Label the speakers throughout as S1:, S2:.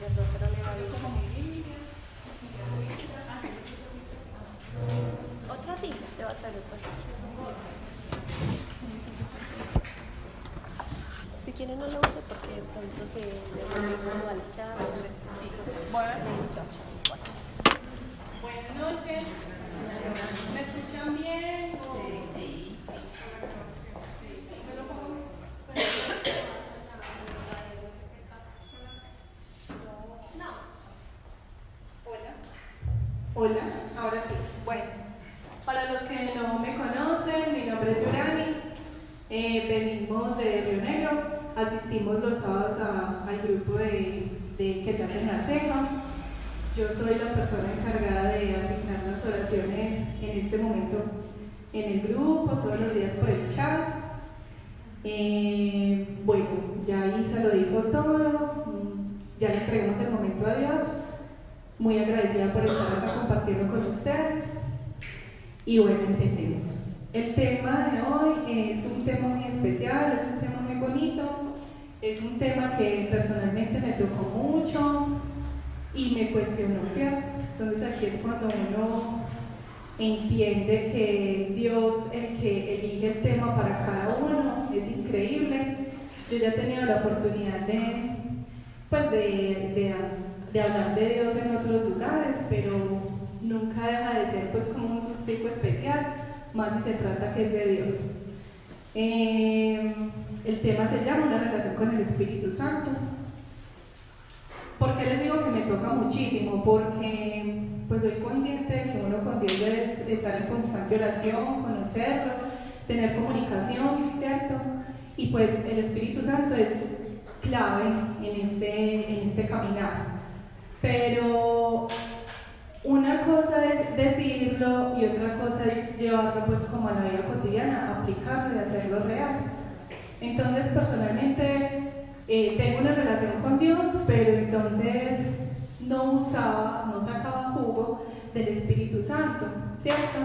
S1: le va a. Otra silla, te voy a traer otra silla. Si quieren no lo use porque de pronto se le va a la charla.
S2: Buenas noches. ¿Me escuchan bien? Sí, sí. Hola, ahora sí. Bueno, para los que no me conocen, mi nombre es Yurani, eh, venimos de Río Negro, asistimos los sábados al grupo de, que se hace en la ceja. Yo soy la persona encargada de asignar las oraciones en este momento en el grupo, todos los días por el chat. Eh, bueno, ya Isa lo dijo todo, ya le entregamos el momento a Dios muy agradecida por estar acá compartiendo con ustedes. Y bueno, empecemos. El tema de hoy es un tema muy especial, es un tema muy bonito, es un tema que personalmente me tocó mucho y me cuestionó, ¿cierto? Entonces aquí es cuando uno entiende que es Dios el que elige el tema para cada uno, es increíble. Yo ya he tenido la oportunidad de, pues de, de hablar de Dios en otros lugares, pero nunca deja de ser pues como un sustico especial, más si se trata que es de Dios. Eh, el tema se llama una relación con el Espíritu Santo. ¿Por qué les digo que me toca muchísimo? Porque pues soy consciente de que uno con Dios debe estar en constante oración, conocerlo, tener comunicación, ¿cierto? Y pues el Espíritu Santo es clave en este, en este caminar. Pero una cosa es decirlo y otra cosa es llevarlo pues como a la vida cotidiana, aplicarlo y hacerlo real. Entonces personalmente eh, tengo una relación con Dios, pero entonces no usaba, no sacaba jugo del Espíritu Santo, ¿cierto?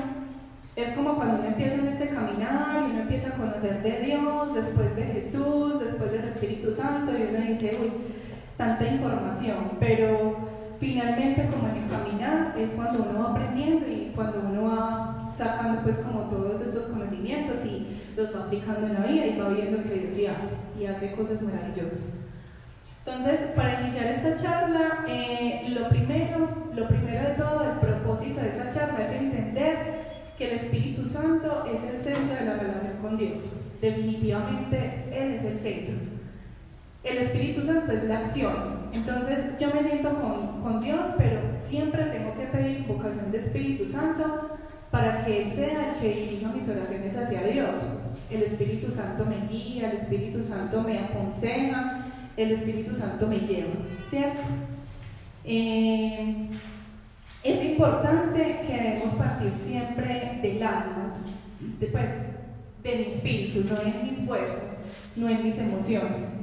S2: Es como cuando uno empieza en este caminar y uno empieza a conocer de Dios, después de Jesús, después del Espíritu Santo, y uno dice, uy, tanta información, pero finalmente como en el caminar es cuando uno va aprendiendo y cuando uno va sacando pues como todos esos conocimientos y los va aplicando en la vida y va viendo que Dios sí hace y hace cosas maravillosas. Entonces, para iniciar esta charla, eh, lo, primero, lo primero de todo, el propósito de esta charla es entender que el Espíritu Santo es el centro de la relación con Dios. Definitivamente Él es el centro. El Espíritu Santo es la acción. Entonces yo me siento con, Dios, pero siempre tengo que pedir invocación de Espíritu Santo para que Él sea el que dirija mis oraciones hacia Dios. El Espíritu Santo me guía, el Espíritu Santo me aconseja, el Espíritu Santo me lleva, ¿cierto? Eh, es importante que debemos partir siempre del alma, de, pues, de espíritu, no en mis fuerzas, no en mis emociones.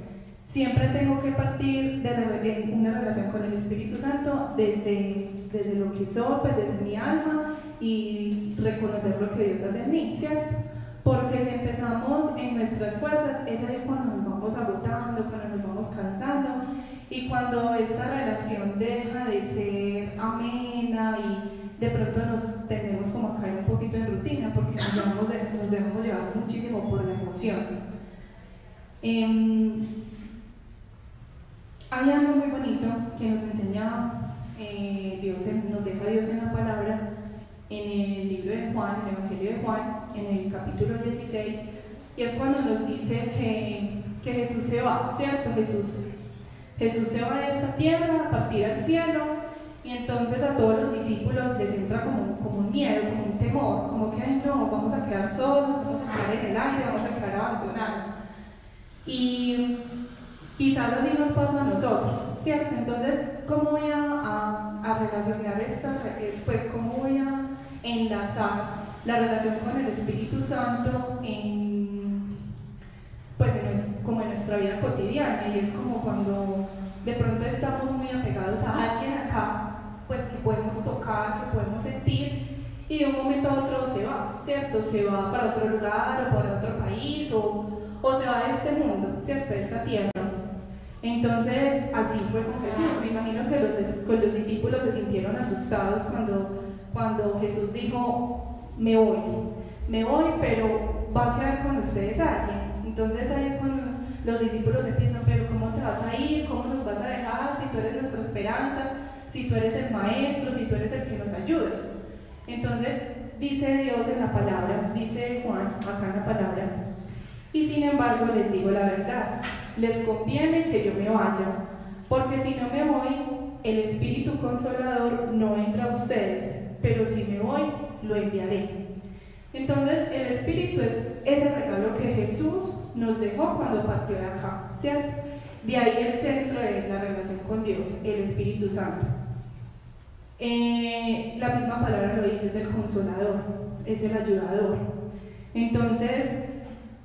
S2: Siempre tengo que partir de una relación con el Espíritu Santo desde, desde lo que soy, pues desde mi alma y reconocer lo que Dios hace en mí, ¿cierto? Porque si empezamos en nuestras fuerzas, es ahí cuando nos vamos agotando, cuando nos vamos cansando y cuando esta relación deja de ser amena y de pronto nos tenemos como a caer un poquito en rutina porque nos dejamos, nos dejamos llevar muchísimo por la emoción. Em, hay algo muy bonito que nos enseña eh, Dios, nos deja Dios en la palabra en el libro de Juan, en el Evangelio de Juan, en el capítulo 16, y es cuando nos dice que, que Jesús se va, ¿cierto? Jesús, Jesús se va de esta tierra a partir al cielo, y entonces a todos los discípulos les entra como, como un miedo, como un temor, como que, ay, no, vamos a quedar solos, vamos a quedar en el aire, vamos a quedar abandonados. Y quizás así nos pasa a nosotros, ¿cierto? Entonces, ¿cómo voy a, relacionar esta, pues, cómo voy a enlazar la relación con el Espíritu Santo en, pues como en nuestra vida cotidiana y es como cuando de pronto estamos muy apegados a alguien acá, pues que podemos tocar, que podemos sentir y de un momento a otro se va, ¿cierto? Se va para otro lugar o para otro país o, o se va de este mundo, ¿cierto? Esta tierra. Entonces, así fue con. Me imagino que los, los discípulos se sintieron asustados cuando cuando Jesús dijo, me voy, me voy, pero va a quedar con ustedes alguien. Entonces ahí es cuando los discípulos empiezan, pero ¿cómo te vas a ir? ¿Cómo nos vas a dejar? Si tú eres nuestra esperanza, si tú eres el maestro, si tú eres el que nos ayuda. Entonces dice Dios en la palabra, dice Juan acá en la palabra, y sin embargo les digo la verdad, les conviene que yo me vaya, porque si no me voy, el Espíritu Consolador no entra a ustedes, pero si me voy, lo enviaré. Entonces, el Espíritu es ese regalo que Jesús nos dejó cuando partió de acá, ¿cierto? De ahí el centro de la relación con Dios, el Espíritu Santo. Eh, la misma palabra lo dice, es el consolador, es el ayudador. Entonces,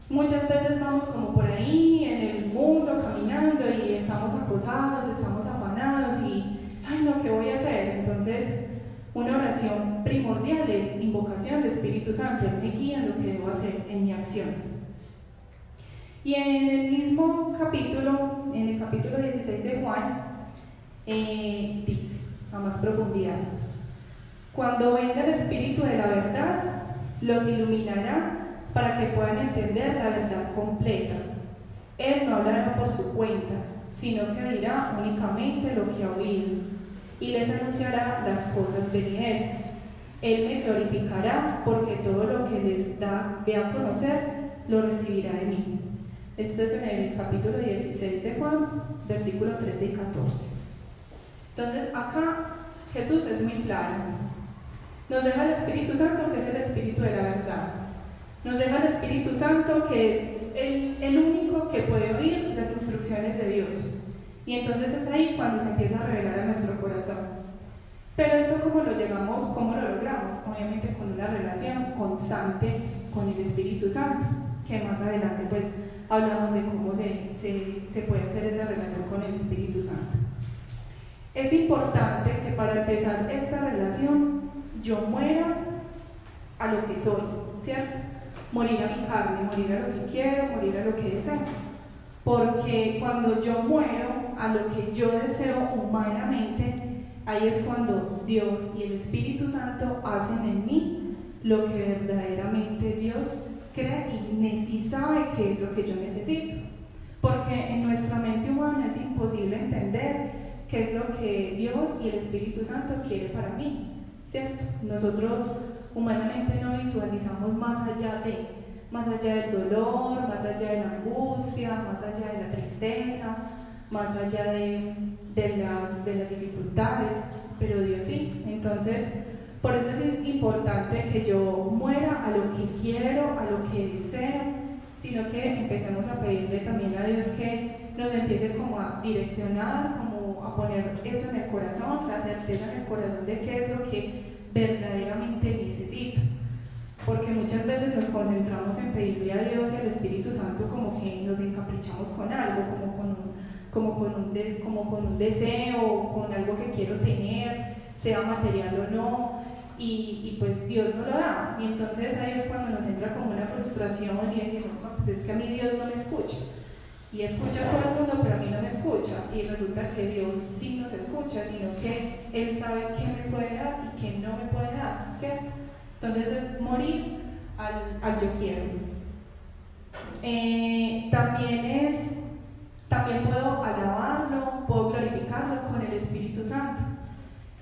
S2: muchas veces vamos como por ahí en el mundo caminando y estamos acosados, estamos afanados y, ay no, ¿qué voy a hacer? Entonces, una oración primordial es invocación del Espíritu Santo, Él me guía en lo que debo hacer en mi acción. Y en el mismo capítulo, en el capítulo 16 de Juan, eh, dice, a más profundidad, cuando venga el Espíritu de la verdad, los iluminará para que puedan entender la verdad completa. Él no hablará por su cuenta, sino que dirá únicamente lo que ha oído y les anunciará las cosas venideras. Él me glorificará porque todo lo que les da de a conocer lo recibirá de mí. Esto es en el capítulo 16 de Juan, versículo 13 y 14. Entonces, acá Jesús es muy claro. Nos deja el Espíritu Santo, que es el Espíritu de la verdad. Nos deja el Espíritu Santo, que es el, único que puede oír las instrucciones de Dios. Y entonces es ahí cuando se empieza a revelar a nuestro corazón. Pero esto cómo lo llegamos, cómo lo logramos? Obviamente con una relación constante con el Espíritu Santo, que más adelante pues hablamos de cómo se, se, se puede hacer esa relación con el Espíritu Santo. Es importante que para empezar esta relación yo muera a lo que soy, ¿cierto? Morir a mi carne, morir a lo que quiero, morir a lo que deseo. Porque cuando yo muero a lo que yo deseo humanamente, ahí es cuando Dios y el Espíritu Santo hacen en mí lo que verdaderamente Dios cree y, sabe que es lo que yo necesito. Porque en nuestra mente humana es imposible entender qué es lo que Dios y el Espíritu Santo quiere para mí, ¿cierto? Nosotros humanamente no visualizamos más allá de más allá del dolor, más allá de la angustia, más allá de la tristeza, más allá de, de, las dificultades, pero Dios sí. Entonces, por eso es importante que yo muera a lo que quiero, a lo que deseo, sino que empecemos a pedirle también a Dios que nos empiece como a direccionar, como a poner eso en el corazón, la certeza en el corazón de qué es lo que verdaderamente necesito porque muchas veces nos concentramos en pedirle a Dios y al Espíritu Santo como que nos encaprichamos con algo, como con un, como con un, deseo, con algo que quiero tener, sea material o no, y, y, pues Dios no lo da. Y entonces ahí es cuando nos entra como una frustración y decimos, no, pues es que a mí Dios no me escucha. Y escucha a todo el mundo, pero a mí no me escucha. Y resulta que Dios sí nos escucha, sino que Él sabe qué me puede dar y qué no me puede dar, ¿cierto? Entonces es morir al, al yo quiero. Eh, también es, también puedo alabarlo, puedo glorificarlo con el Espíritu Santo.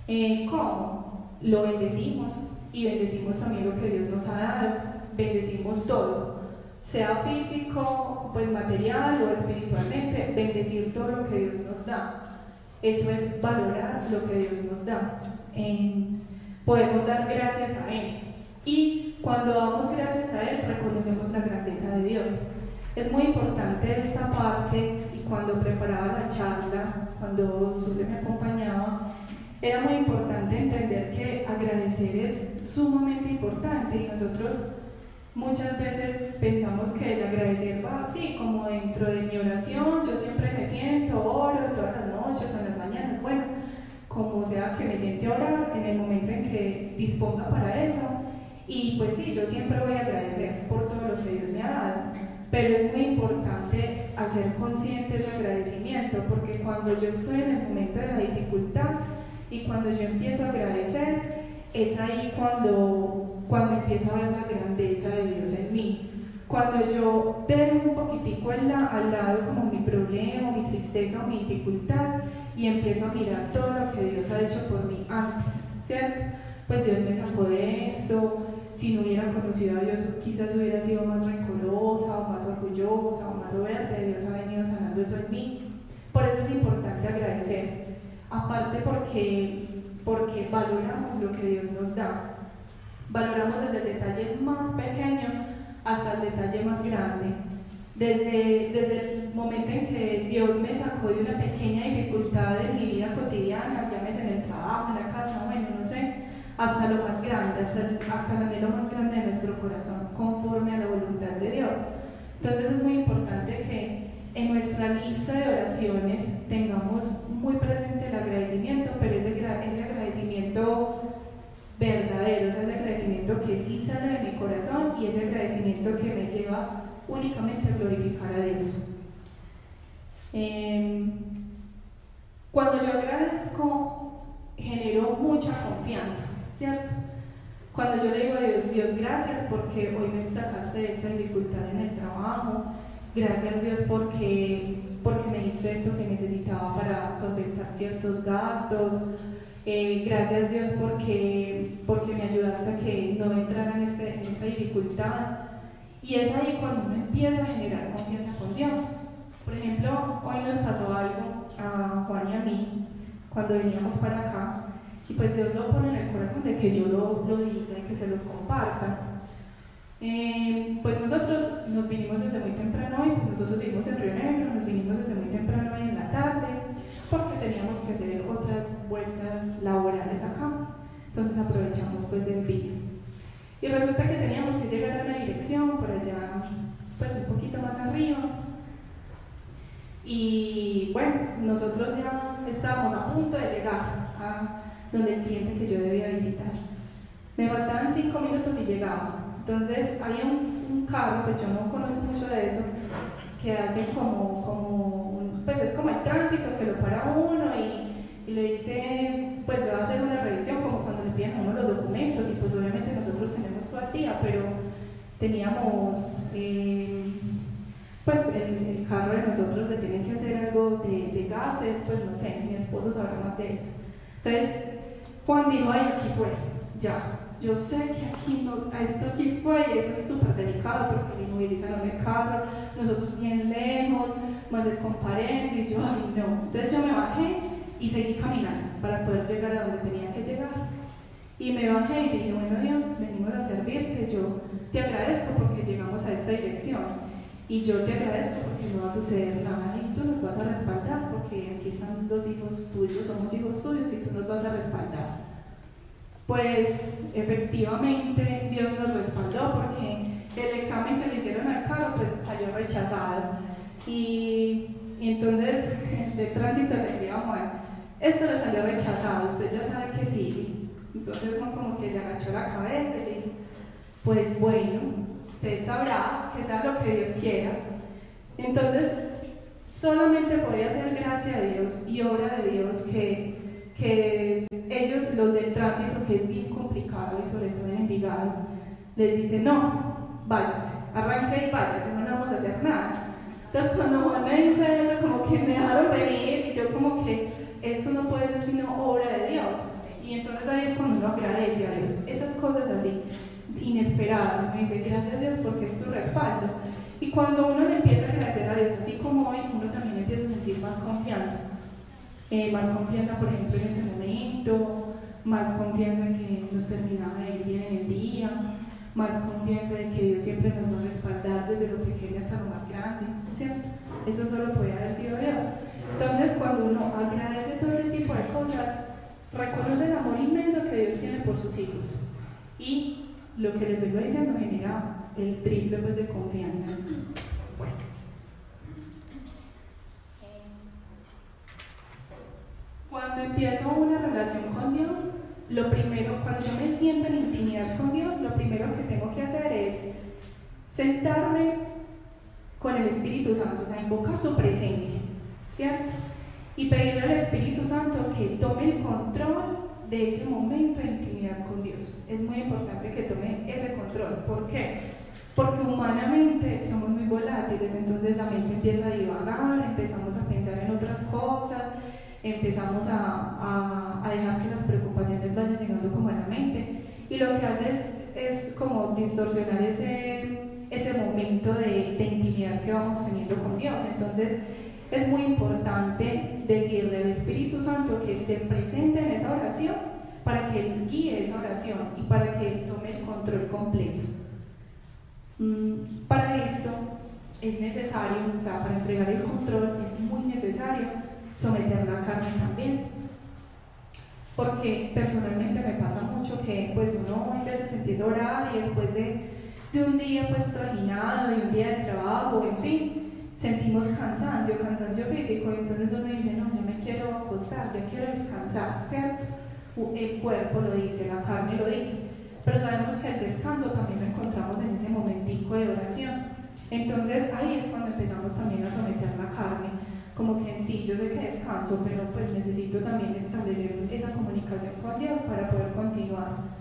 S2: Eh, ¿Cómo? Lo bendecimos y bendecimos también lo que Dios nos ha dado, bendecimos todo, sea físico, pues material o espiritualmente, bendecir todo lo que Dios nos da. Eso es valorar lo que Dios nos da. podemos dar gracias a Él. Y cuando damos gracias a Él, reconocemos la grandeza de Dios. Es muy importante esta parte y cuando preparaba la charla, cuando Sule me acompañaba, era muy importante entender que agradecer es sumamente importante y nosotros muchas veces pensamos que el agradecer va así, como dentro de mi oración, yo siempre me siento, oro todas las noches o en las mañanas, bueno, como sea que me siente orar en el momento en que disponga para eso. Y pues sí, yo siempre voy a agradecer por todo lo que Dios me ha dado, pero es muy importante hacer consciente de agradecimiento, porque cuando yo estoy en el momento de la dificultad, y cuando yo empiezo a agradecer, es ahí cuando, cuando empiezo a ver la grandeza de Dios en mí. Cuando yo dejo un poquitico al, lado como mi problema, mi tristeza o mi dificultad y empiezo a mirar todo lo que Dios ha hecho por mí antes, ¿cierto? Pues Dios me sacó de esto, si no hubiera conocido a Dios quizás hubiera sido más rencorosa o más orgullosa o más soberbia, Dios ha venido sanando eso en mí. Por eso es importante agradecer aparte porque, porque valoramos lo que Dios nos da. Valoramos desde el detalle más pequeño hasta el detalle más grande. Desde, desde el momento en que Dios me sacó de una pequeña dificultad en mi vida cotidiana, llámese en el trabajo, en la casa, bueno, no sé, hasta lo más grande, hasta el, hasta el anhelo más grande de nuestro corazón, conforme a la voluntad de Dios. Entonces es muy importante que en nuestra lista de oraciones tengamos muy presente el agradecimiento, pero ese, ese agradecimiento verdadero, ese agradecimiento que sale de mi corazón y ese agradecimiento que me lleva únicamente a glorificar a Dios. Em, cuando yo agradezco, genero mucha confianza, ¿cierto? Cuando yo le digo a Dios, Dios, gracias porque hoy me sacaste de esta dificultad en el trabajo, Gracias Dios porque, porque me diste esto que necesitaba para solventar ciertos gastos. Eh, gracias Dios porque, porque me ayudaste a que no entrara en, este, en esta dificultad. Y es ahí cuando uno empieza a generar confianza con Dios. Por ejemplo, hoy nos pasó algo a Juan y a mí cuando veníamos para acá. Y pues Dios lo pone en el corazón de que yo lo, lo diga y que se los comparta. Eh, pues nosotros nos vinimos desde muy temprano hoy, pues nosotros vivimos en Río Negro, nos vinimos desde muy temprano hoy en la tarde, porque teníamos que hacer otras vueltas laborales acá. Entonces aprovechamos pues del día. Y resulta que teníamos que llegar a una dirección por allá, pues un poquito más arriba. Y bueno, nosotros ya estábamos a punto de llegar a donde el cliente que yo debía visitar. Me faltaban cinco minutos y llegaba. Entonces había un, carro, pues yo no conozco mucho de eso, que hace como, como pues es como el tránsito que lo para uno y, le dice, pues le va a hacer una revisión como cuando le piden a uno los documentos y pues obviamente el día, pero teníamos, eh, pues el, carro de nosotros le tienen que hacer algo de, de gases, pues no sé, mi esposo sabrá más de eso. Entonces, Juan dijo, ay, aquí fue, ya, yo sé que aquí no, esto aquí fue y eso es súper delicado porque inmovilizaron el carro, nosotros bien lejos, más el comparendo y yo, ay no. Entonces yo me bajé y seguí caminando para poder llegar a donde tenía que llegar. Y me bajé y dije, bueno Dios, venimos a servirte, yo te agradezco porque llegamos a esta dirección. Y yo te agradezco porque no va a suceder nada y tú nos vas a respaldar porque aquí están dos hijos tuyos, somos hijos tuyos y tú nos vas a respaldar pues efectivamente Dios nos respaldó porque el examen que le hicieron al carro pues salió rechazado. Y, entonces el de tránsito le decía Juan, esto le salió rechazado, usted ya sabe que sí. Entonces Juan como que le agachó la cabeza y le dijo, pues bueno, usted sabrá que sea lo que Dios quiera. Entonces, solamente podía ser gracia de Dios y obra de Dios que, que ellos, los del tránsito, que es bien complicado y sobre todo en Envigado, les dicen, no, váyase, arranque y váyase, no vamos a hacer nada. Entonces cuando Juan me dice eso, como que me dejaron venir y yo como que esto no puede ser sino obra de Dios. Y entonces ahí es cuando uno agradece a Dios. Esas cosas así, inesperadas. Uno dice, gracias a Dios porque es tu respaldo. Y cuando uno le empieza a agradecer a Dios, así como hoy, uno también empieza a sentir más confianza. Eh, más confianza, por ejemplo, en este momento, más confianza en que nos terminaba de ir bien en el día, más confianza en que Dios siempre nos va a respaldar desde lo pequeño hasta lo más grande, ¿cierto? Eso solo puede haber sido Dios. Entonces, cuando uno agradece todo ese tipo de cosas, reconoce el amor inmenso que Dios tiene por sus hijos. Y lo que les vengo diciendo genera el triple pues, de confianza. Bueno. Cuando empiezo una relación con Dios, lo primero, cuando yo me siento en intimidad con Dios, lo primero que tengo que hacer es sentarme con el Espíritu Santo, o sea, invocar su presencia, ¿cierto? Y pedirle al Espíritu Santo que tome el control de ese momento de intimidad con Dios. Es muy importante que tome ese control. ¿Por qué? Porque humanamente somos muy volátiles, entonces la mente empieza a divagar, empezamos a pensar en otras cosas, empezamos a, a, dejar que las preocupaciones vayan llegando como a la mente. Y lo que hace es, es como distorsionar ese, ese momento de, de intimidad que vamos teniendo con Dios. Entonces, es muy importante decirle al Espíritu Santo que esté presente en esa oración para que Él guíe esa oración y para que Él tome el control completo. Mm, para esto es necesario, o sea, para entregar el control es muy necesario someter la carne también. Porque personalmente me pasa mucho que pues uno a veces empieza a orar y después de, de un día pues trajinado y un día de trabajo, en fin, sentimos cansancio, cansancio físico, y entonces uno dice, no, ya me quiero acostar, ya quiero descansar, ¿cierto? El cuerpo lo dice, la carne lo dice, pero sabemos que el descanso también lo encontramos en ese momentico de oración. Entonces ahí es cuando empezamos también a someter la carne, como que en sí yo sé que descanso, pero pues necesito también establecer esa comunicación con Dios para poder continuar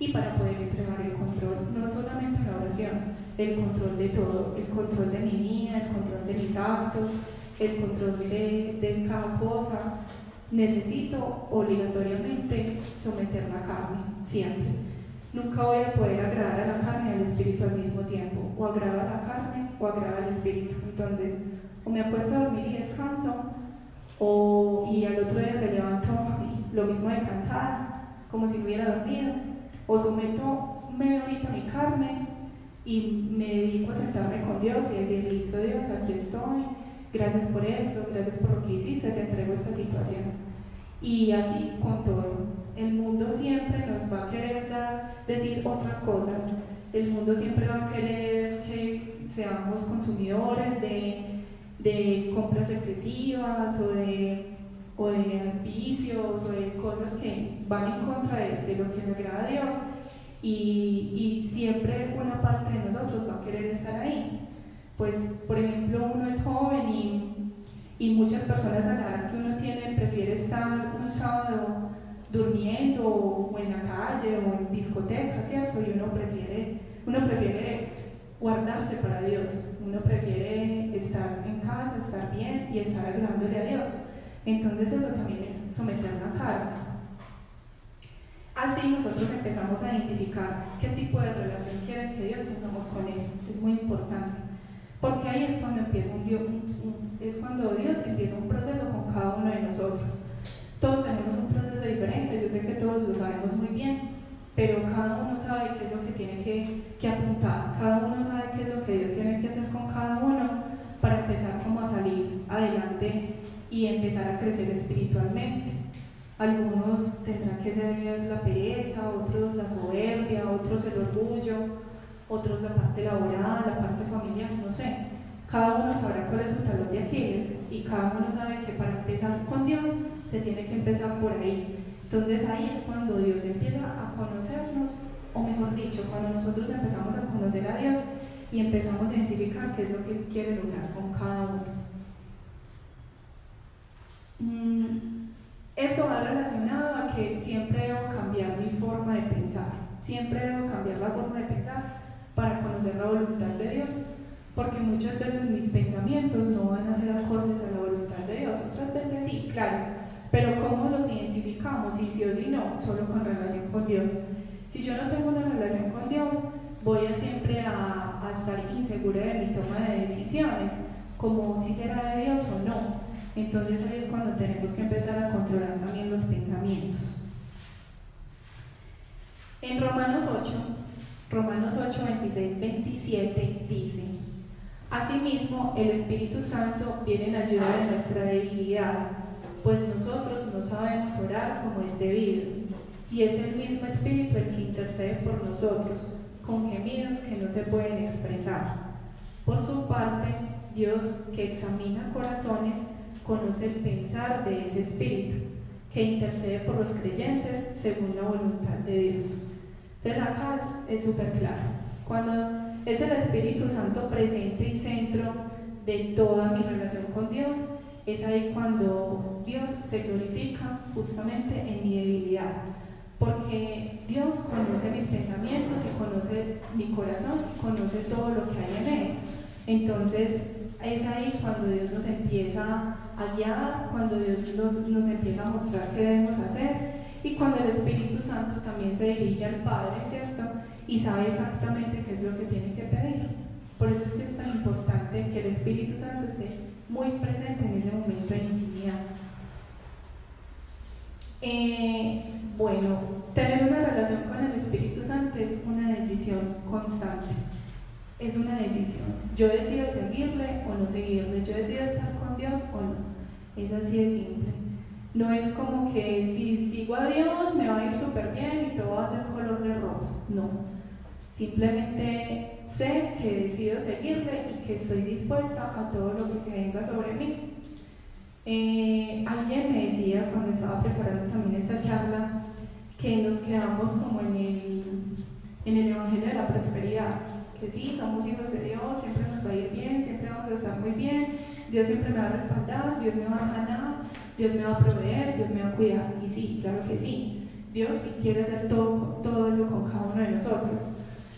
S2: y para poder entregar el control, no solamente la oración, el control de todo, el control de mi vida, el control de mis actos, el control de, de cada cosa. Necesito obligatoriamente someter la carne, siempre. Nunca voy a poder agradar a la carne y al espíritu al mismo tiempo, o agrada a la carne o agrada al espíritu. Entonces, o me apuesto a dormir y descanso, o, y al otro día me levanto lo mismo de cansada, como si hubiera dormido, o someto media horita mi carne y me dedico a sentarme con Dios y decir, listo Dios, aquí estoy, gracias por esto, gracias por lo que hiciste, te entrego esta situación. Y así con todo. El mundo siempre nos va a querer dar, decir otras cosas. El mundo siempre va a querer que seamos consumidores de, de compras excesivas o de o de vicios o de cosas que van en contra de, de lo que le agrada a Dios y, y, siempre una parte de nosotros va a querer estar ahí. Pues, por ejemplo, uno es joven y, y muchas personas a la edad que uno tiene prefiere estar un sábado durmiendo o en la calle o en discoteca, ¿cierto? Y uno prefiere, uno prefiere guardarse para Dios, uno prefiere estar en casa, estar bien y estar agradándole a Dios. Entonces eso también es someter la carga. Así nosotros empezamos a identificar qué tipo de relación quiere que Dios tengamos con Él. Es muy importante. Porque ahí es cuando empieza un Dios, es cuando Dios empieza un proceso con cada uno de nosotros. Todos tenemos un proceso diferente, yo sé que todos lo sabemos muy bien, pero cada uno sabe qué es lo que tiene que, que apuntar, cada uno sabe qué es lo que Dios tiene que hacer con cada uno para empezar como a salir adelante y empezar a crecer espiritualmente. Algunos tendrán que ser la pereza, otros la soberbia, otros el orgullo, otros la parte laboral, la parte familiar, no sé. Cada uno sabrá cuál es su talón de Aquiles y cada uno sabe que para empezar con Dios se tiene que empezar por ahí. Entonces ahí es cuando Dios empieza a conocernos o mejor dicho, cuando nosotros empezamos a conocer a Dios y empezamos a identificar qué es lo que Él quiere lograr con cada uno. Mm, esto va relacionado a que siempre debo cambiar mi forma de pensar, siempre debo cambiar la forma de pensar para conocer la voluntad de Dios, porque muchas veces mis pensamientos no van a ser acordes a la voluntad de Dios, otras veces sí, claro, pero ¿cómo los identificamos? Si sí o si no, solo con relación con Dios. Si yo no tengo una relación con Dios, voy a siempre a, a estar insegura de mi toma de decisiones, como si será de Dios o no. Entonces ahí es cuando tenemos que empezar a controlar también los pensamientos. En Romanos 8, Romanos 8, 26, 27 dice, Asimismo, el Espíritu Santo viene en ayuda de nuestra debilidad, pues nosotros no sabemos orar como es debido, y es el mismo Espíritu el que intercede por nosotros, con gemidos que no se pueden expresar. Por su parte, Dios, que examina corazones, conoce el pensar de ese Espíritu, que intercede por los creyentes según la voluntad de Dios. Entonces acá es súper claro. Cuando es el Espíritu Santo presente y centro de toda mi relación con Dios, es ahí cuando Dios se glorifica justamente en mi debilidad. Porque Dios conoce mis pensamientos y conoce mi corazón y conoce todo lo que hay en él. Entonces es ahí cuando Dios nos empieza a guiar, cuando Dios nos, nos empieza a mostrar qué debemos hacer y cuando el Espíritu Santo también se dirige al Padre, ¿cierto? Y sabe exactamente qué es lo que tiene que pedir. Por eso es que es tan importante que el Espíritu Santo esté muy presente en ese momento de intimidad. Eh, bueno, tener una relación con el Espíritu Santo es una decisión constante. Es una decisión. Yo decido seguirle o no seguirle. Yo decido estar con Dios o no. Es así de simple. No es como que si sigo a Dios me va a ir súper bien y todo va a ser color de rosa. No. Simplemente sé que decido seguirle y que estoy dispuesta a todo lo que se venga sobre mí. Eh, alguien me decía cuando estaba preparando también esta charla que nos quedamos como en el, en el Evangelio de la Prosperidad, que sí, somos hijos de Dios, siempre nos va a ir bien, siempre vamos a estar muy bien, Dios siempre me va a respaldar, Dios me va a sanar, Dios me va a proveer, Dios me va a cuidar. Y sí, claro que sí, Dios quiere hacer todo, todo eso con cada uno de nosotros.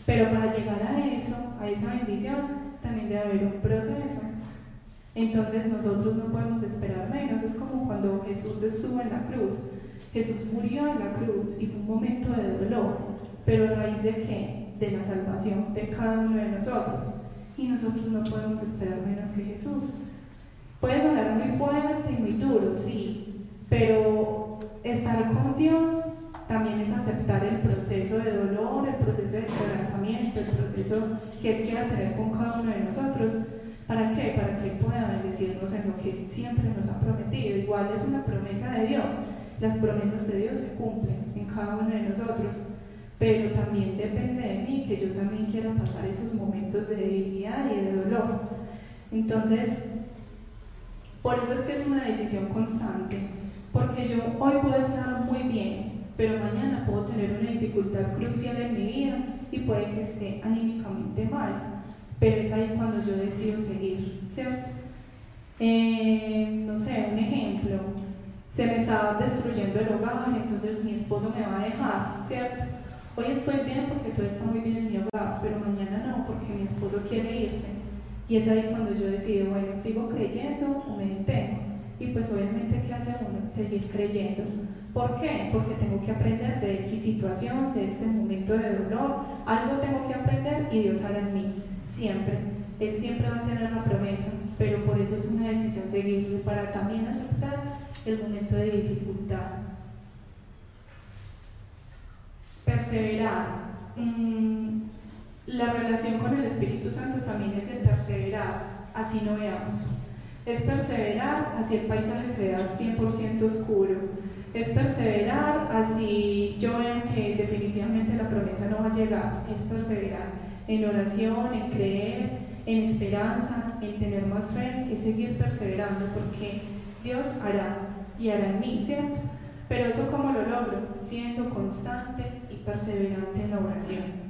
S2: Pero para llegar a eso, a esa bendición, también debe haber un proceso. Entonces nosotros no podemos esperar menos. Es como cuando Jesús estuvo en la cruz. Jesús murió en la cruz y fue un momento de dolor. Pero a raíz de qué? De la salvación de cada uno de nosotros. Y nosotros no podemos esperar menos que Jesús. Puede sonar muy fuerte y muy duro, sí. Pero estar con Dios también es aceptar el proceso de dolor, el proceso de quebrantamiento, el proceso que Él quiera tener con cada uno de nosotros. ¿Para qué? Para que Él pueda bendecirnos en lo que siempre nos ha prometido. Igual es una promesa de Dios. Las promesas de Dios se cumplen en cada uno de nosotros. Pero también depende de mí que yo también quiera pasar esos momentos de debilidad y de dolor. Entonces, por eso es que es una decisión constante. Porque yo hoy puedo estar muy bien, pero mañana puedo tener una dificultad crucial en mi vida y puede que esté anímicamente mal. Pero es ahí cuando yo decido seguir, ¿cierto? Eh, no sé, un ejemplo. Se me estaba destruyendo el hogar, entonces mi esposo me va a dejar, ¿cierto? Hoy estoy bien porque todo está muy bien en mi hogar, pero mañana no porque mi esposo quiere irse. Y es ahí cuando yo decido, bueno, sigo creyendo o me detengo. Y pues obviamente, ¿qué hace uno? Seguir creyendo ¿Por qué? Porque tengo que aprender de X situación, de este momento de dolor. Algo tengo que aprender y Dios hará en mí, siempre. Él siempre va a tener la promesa, pero por eso es una decisión seguirle para también aceptar el momento de dificultad. Perseverar. Mm, la relación con el Espíritu Santo también es el perseverar, así no veamos. Es perseverar así el paisaje sea 100% oscuro es perseverar, así yo veo que definitivamente la promesa no va a llegar, es perseverar en oración, en creer, en esperanza, en tener más fe, es seguir perseverando porque Dios hará y hará en mí, ¿cierto? Pero eso cómo lo logro? Siendo constante y perseverante en la oración.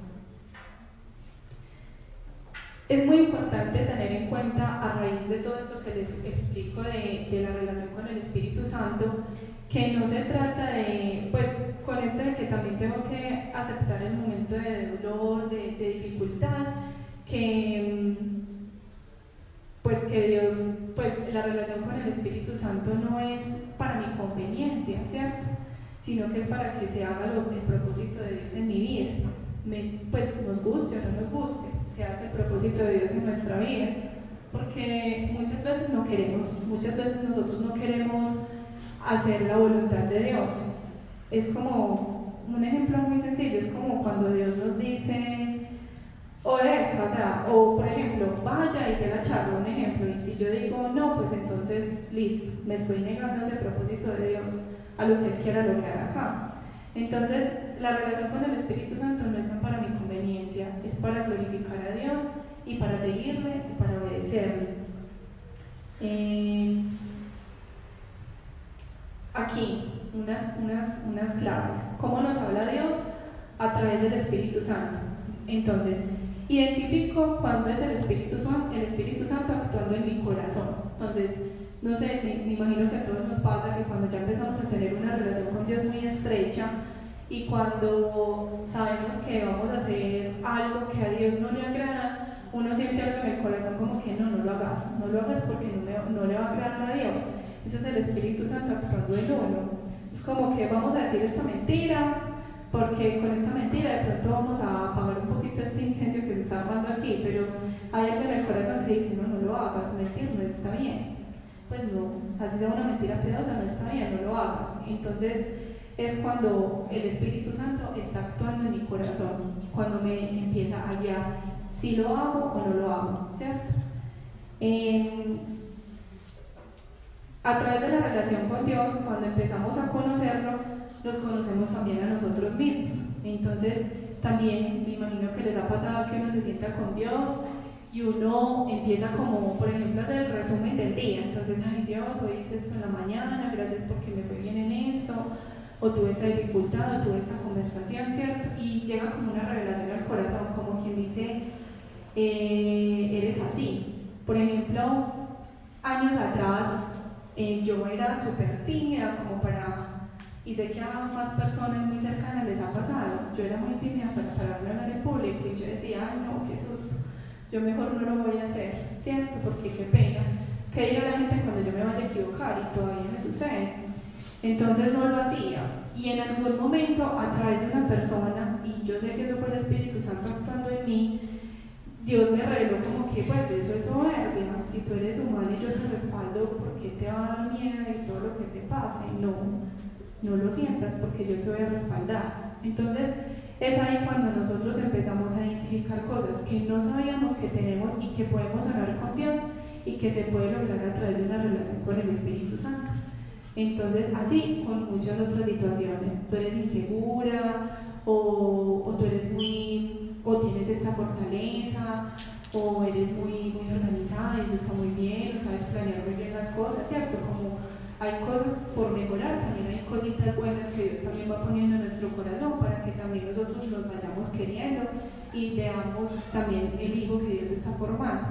S2: Es muy importante tener en cuenta, a raíz de todo esto que les explico de, de, la relación con el Espíritu Santo, que no se trata de, pues con esto de que también tengo que aceptar el momento de dolor, de, de dificultad, que pues que Dios, pues la relación con el Espíritu Santo no es para mi conveniencia, ¿cierto? Sino que es para que se haga lo, el propósito de Dios en mi vida. Me, pues nos guste o no nos guste, se hace el propósito de Dios en nuestra vida. Porque muchas veces no queremos, muchas veces nosotros no queremos hacer la voluntad de Dios. Es como un ejemplo muy sencillo, es como cuando Dios nos dice, o sea, o por ejemplo, vaya y ve la charla, un ejemplo, y si yo digo no, pues entonces, listo, me estoy negando ese propósito de Dios, a lo que Él quiera lograr acá. Entonces, la relación con el Espíritu Santo no es para mi conveniencia, es para glorificar a Dios y para seguirle y para obedecerle. Eh, aquí, unas, unas, unas claves. ¿Cómo nos habla Dios? A través del Espíritu Santo. Entonces, Identifico cuando es el Espíritu, el Espíritu Santo actuando en mi corazón. Entonces, no sé, me, imagino que a todos nos pasa que cuando ya empezamos a tener una relación con Dios muy estrecha y cuando sabemos que vamos a hacer algo que a Dios no le agrada, uno siente algo en el corazón como que no, no lo hagas, no lo hagas porque no, no le va a agradar a Dios. Eso es el Espíritu Santo actuando en uno. Es como que vamos a decir esta mentira, porque con esta mentira de pronto vamos a apagar un poquito este incendio que se está armando aquí, pero hay algo en el corazón que dice, no, no lo hagas, mentir no está bien. Pues no, así sea una mentira piadosa, no está bien, no lo hagas. Entonces es cuando el Espíritu Santo está actuando en mi corazón, cuando me empieza a guiar si lo hago o no lo hago, ¿cierto? a través de la relación con Dios, cuando empezamos a conocerlo, nos conocemos también a nosotros mismos. Entonces, también me imagino que les ha pasado que uno se sienta con Dios y uno empieza como, por ejemplo, a hacer el resumen del día. Entonces, ay Dios, hoy hice esto en la mañana, gracias porque me fue bien en esto, o tuve esta dificultad, o tuve esta conversación, ¿cierto? Y llega como una revelación al corazón, como quien dice, eh, eres así. Por ejemplo, años atrás eh, yo era súper tímida como para y sé que a más personas muy cercanas les ha pasado. Yo era muy tímida para pararme hablar en público y yo decía, ay no, qué susto, yo mejor no lo voy a hacer, ¿cierto? Porque qué pena. ¿Qué dirá la gente cuando yo me vaya a equivocar? Y todavía me sucede. Entonces no lo hacía. Y en algún momento, a través de una persona, y yo sé que eso fue el Espíritu Santo actuando en mí, Dios me reveló como que pues eso es soberbia, si tú eres humano y yo te respaldo, ¿por qué te va a dar miedo y todo lo que te pase? No, no lo sientas porque yo te voy a respaldar. Entonces, es ahí cuando nosotros empezamos a identificar cosas que no sabíamos que tenemos y que podemos hablar con Dios y que se puede lograr a través de una relación con el Espíritu Santo. Entonces, así con muchas otras situaciones. Tú eres insegura o, o tú eres muy, o tienes esta fortaleza o eres muy, muy organizada y eso está muy bien, o sabes planear muy bien las cosas, ¿cierto? Como hay cosas por mejorar, también hay cositas buenas que Dios también va poniendo en nuestro corazón para que también nosotros nos vayamos queriendo y veamos también el hijo que Dios está formando.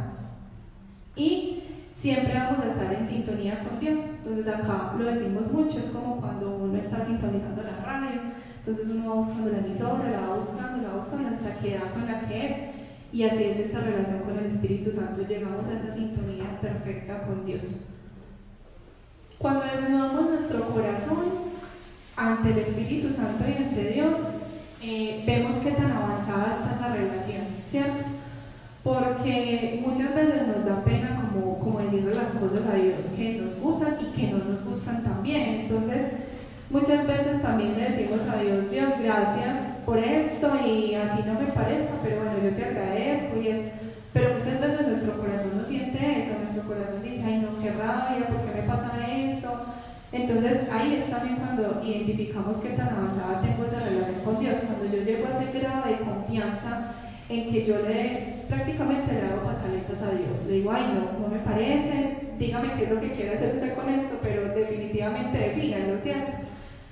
S2: Y siempre vamos a estar en sintonía con Dios. Entonces acá lo decimos mucho, es como cuando uno está sintonizando la radio, entonces uno va buscando la emisora, la va buscando, la va buscando hasta que da con la que es. Y así es esta relación con el Espíritu Santo, llegamos a esa sintonía perfecta con Dios. Cuando desnudamos nuestro corazón ante el Espíritu Santo y ante Dios, eh, vemos qué tan avanzada está esa relación, ¿cierto? Porque muchas veces nos da pena como, como decirle las cosas a Dios que nos gustan y que no nos gustan también. Entonces, muchas veces también le decimos a Dios, Dios, gracias por esto y así no me parezca, pero bueno, yo te agradezco y es pero muchas veces nuestro corazón no siente eso, nuestro corazón dice, ay no, qué rabia, ¿por qué me pasa esto? Entonces ahí es también cuando identificamos qué tan avanzada tengo esa relación con Dios, cuando yo llego a ese grado de confianza en que yo le prácticamente le hago a Dios, le digo, ay no, no me parece, dígame qué es lo que quiere hacer usted con esto, pero definitivamente defínalo, ¿cierto?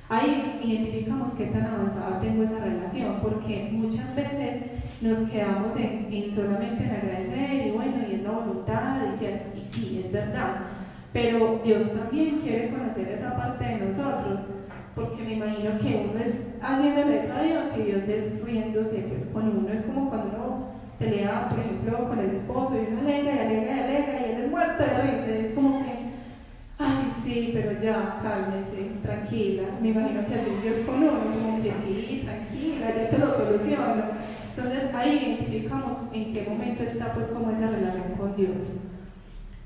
S2: ahí identificamos qué tan avanzada tengo esa relación, porque muchas veces nos quedamos en, solamente en agradecer y bueno, y es la voluntad, y, y sí, es verdad, pero Dios también quiere conocer esa parte de nosotros, porque me imagino que uno es haciéndole eso a Dios y Dios es riéndose pues con uno, es como cuando uno pelea, por ejemplo, con el esposo y uno alega y alega y alega y él es muerto de risa, es como que, ay sí, pero ya, cálmese, tranquila, me imagino que así Dios con uno, como que sí, tranquila, ya te lo soluciono. Entonces ahí identificamos en qué momento está pues como esa relación con Dios.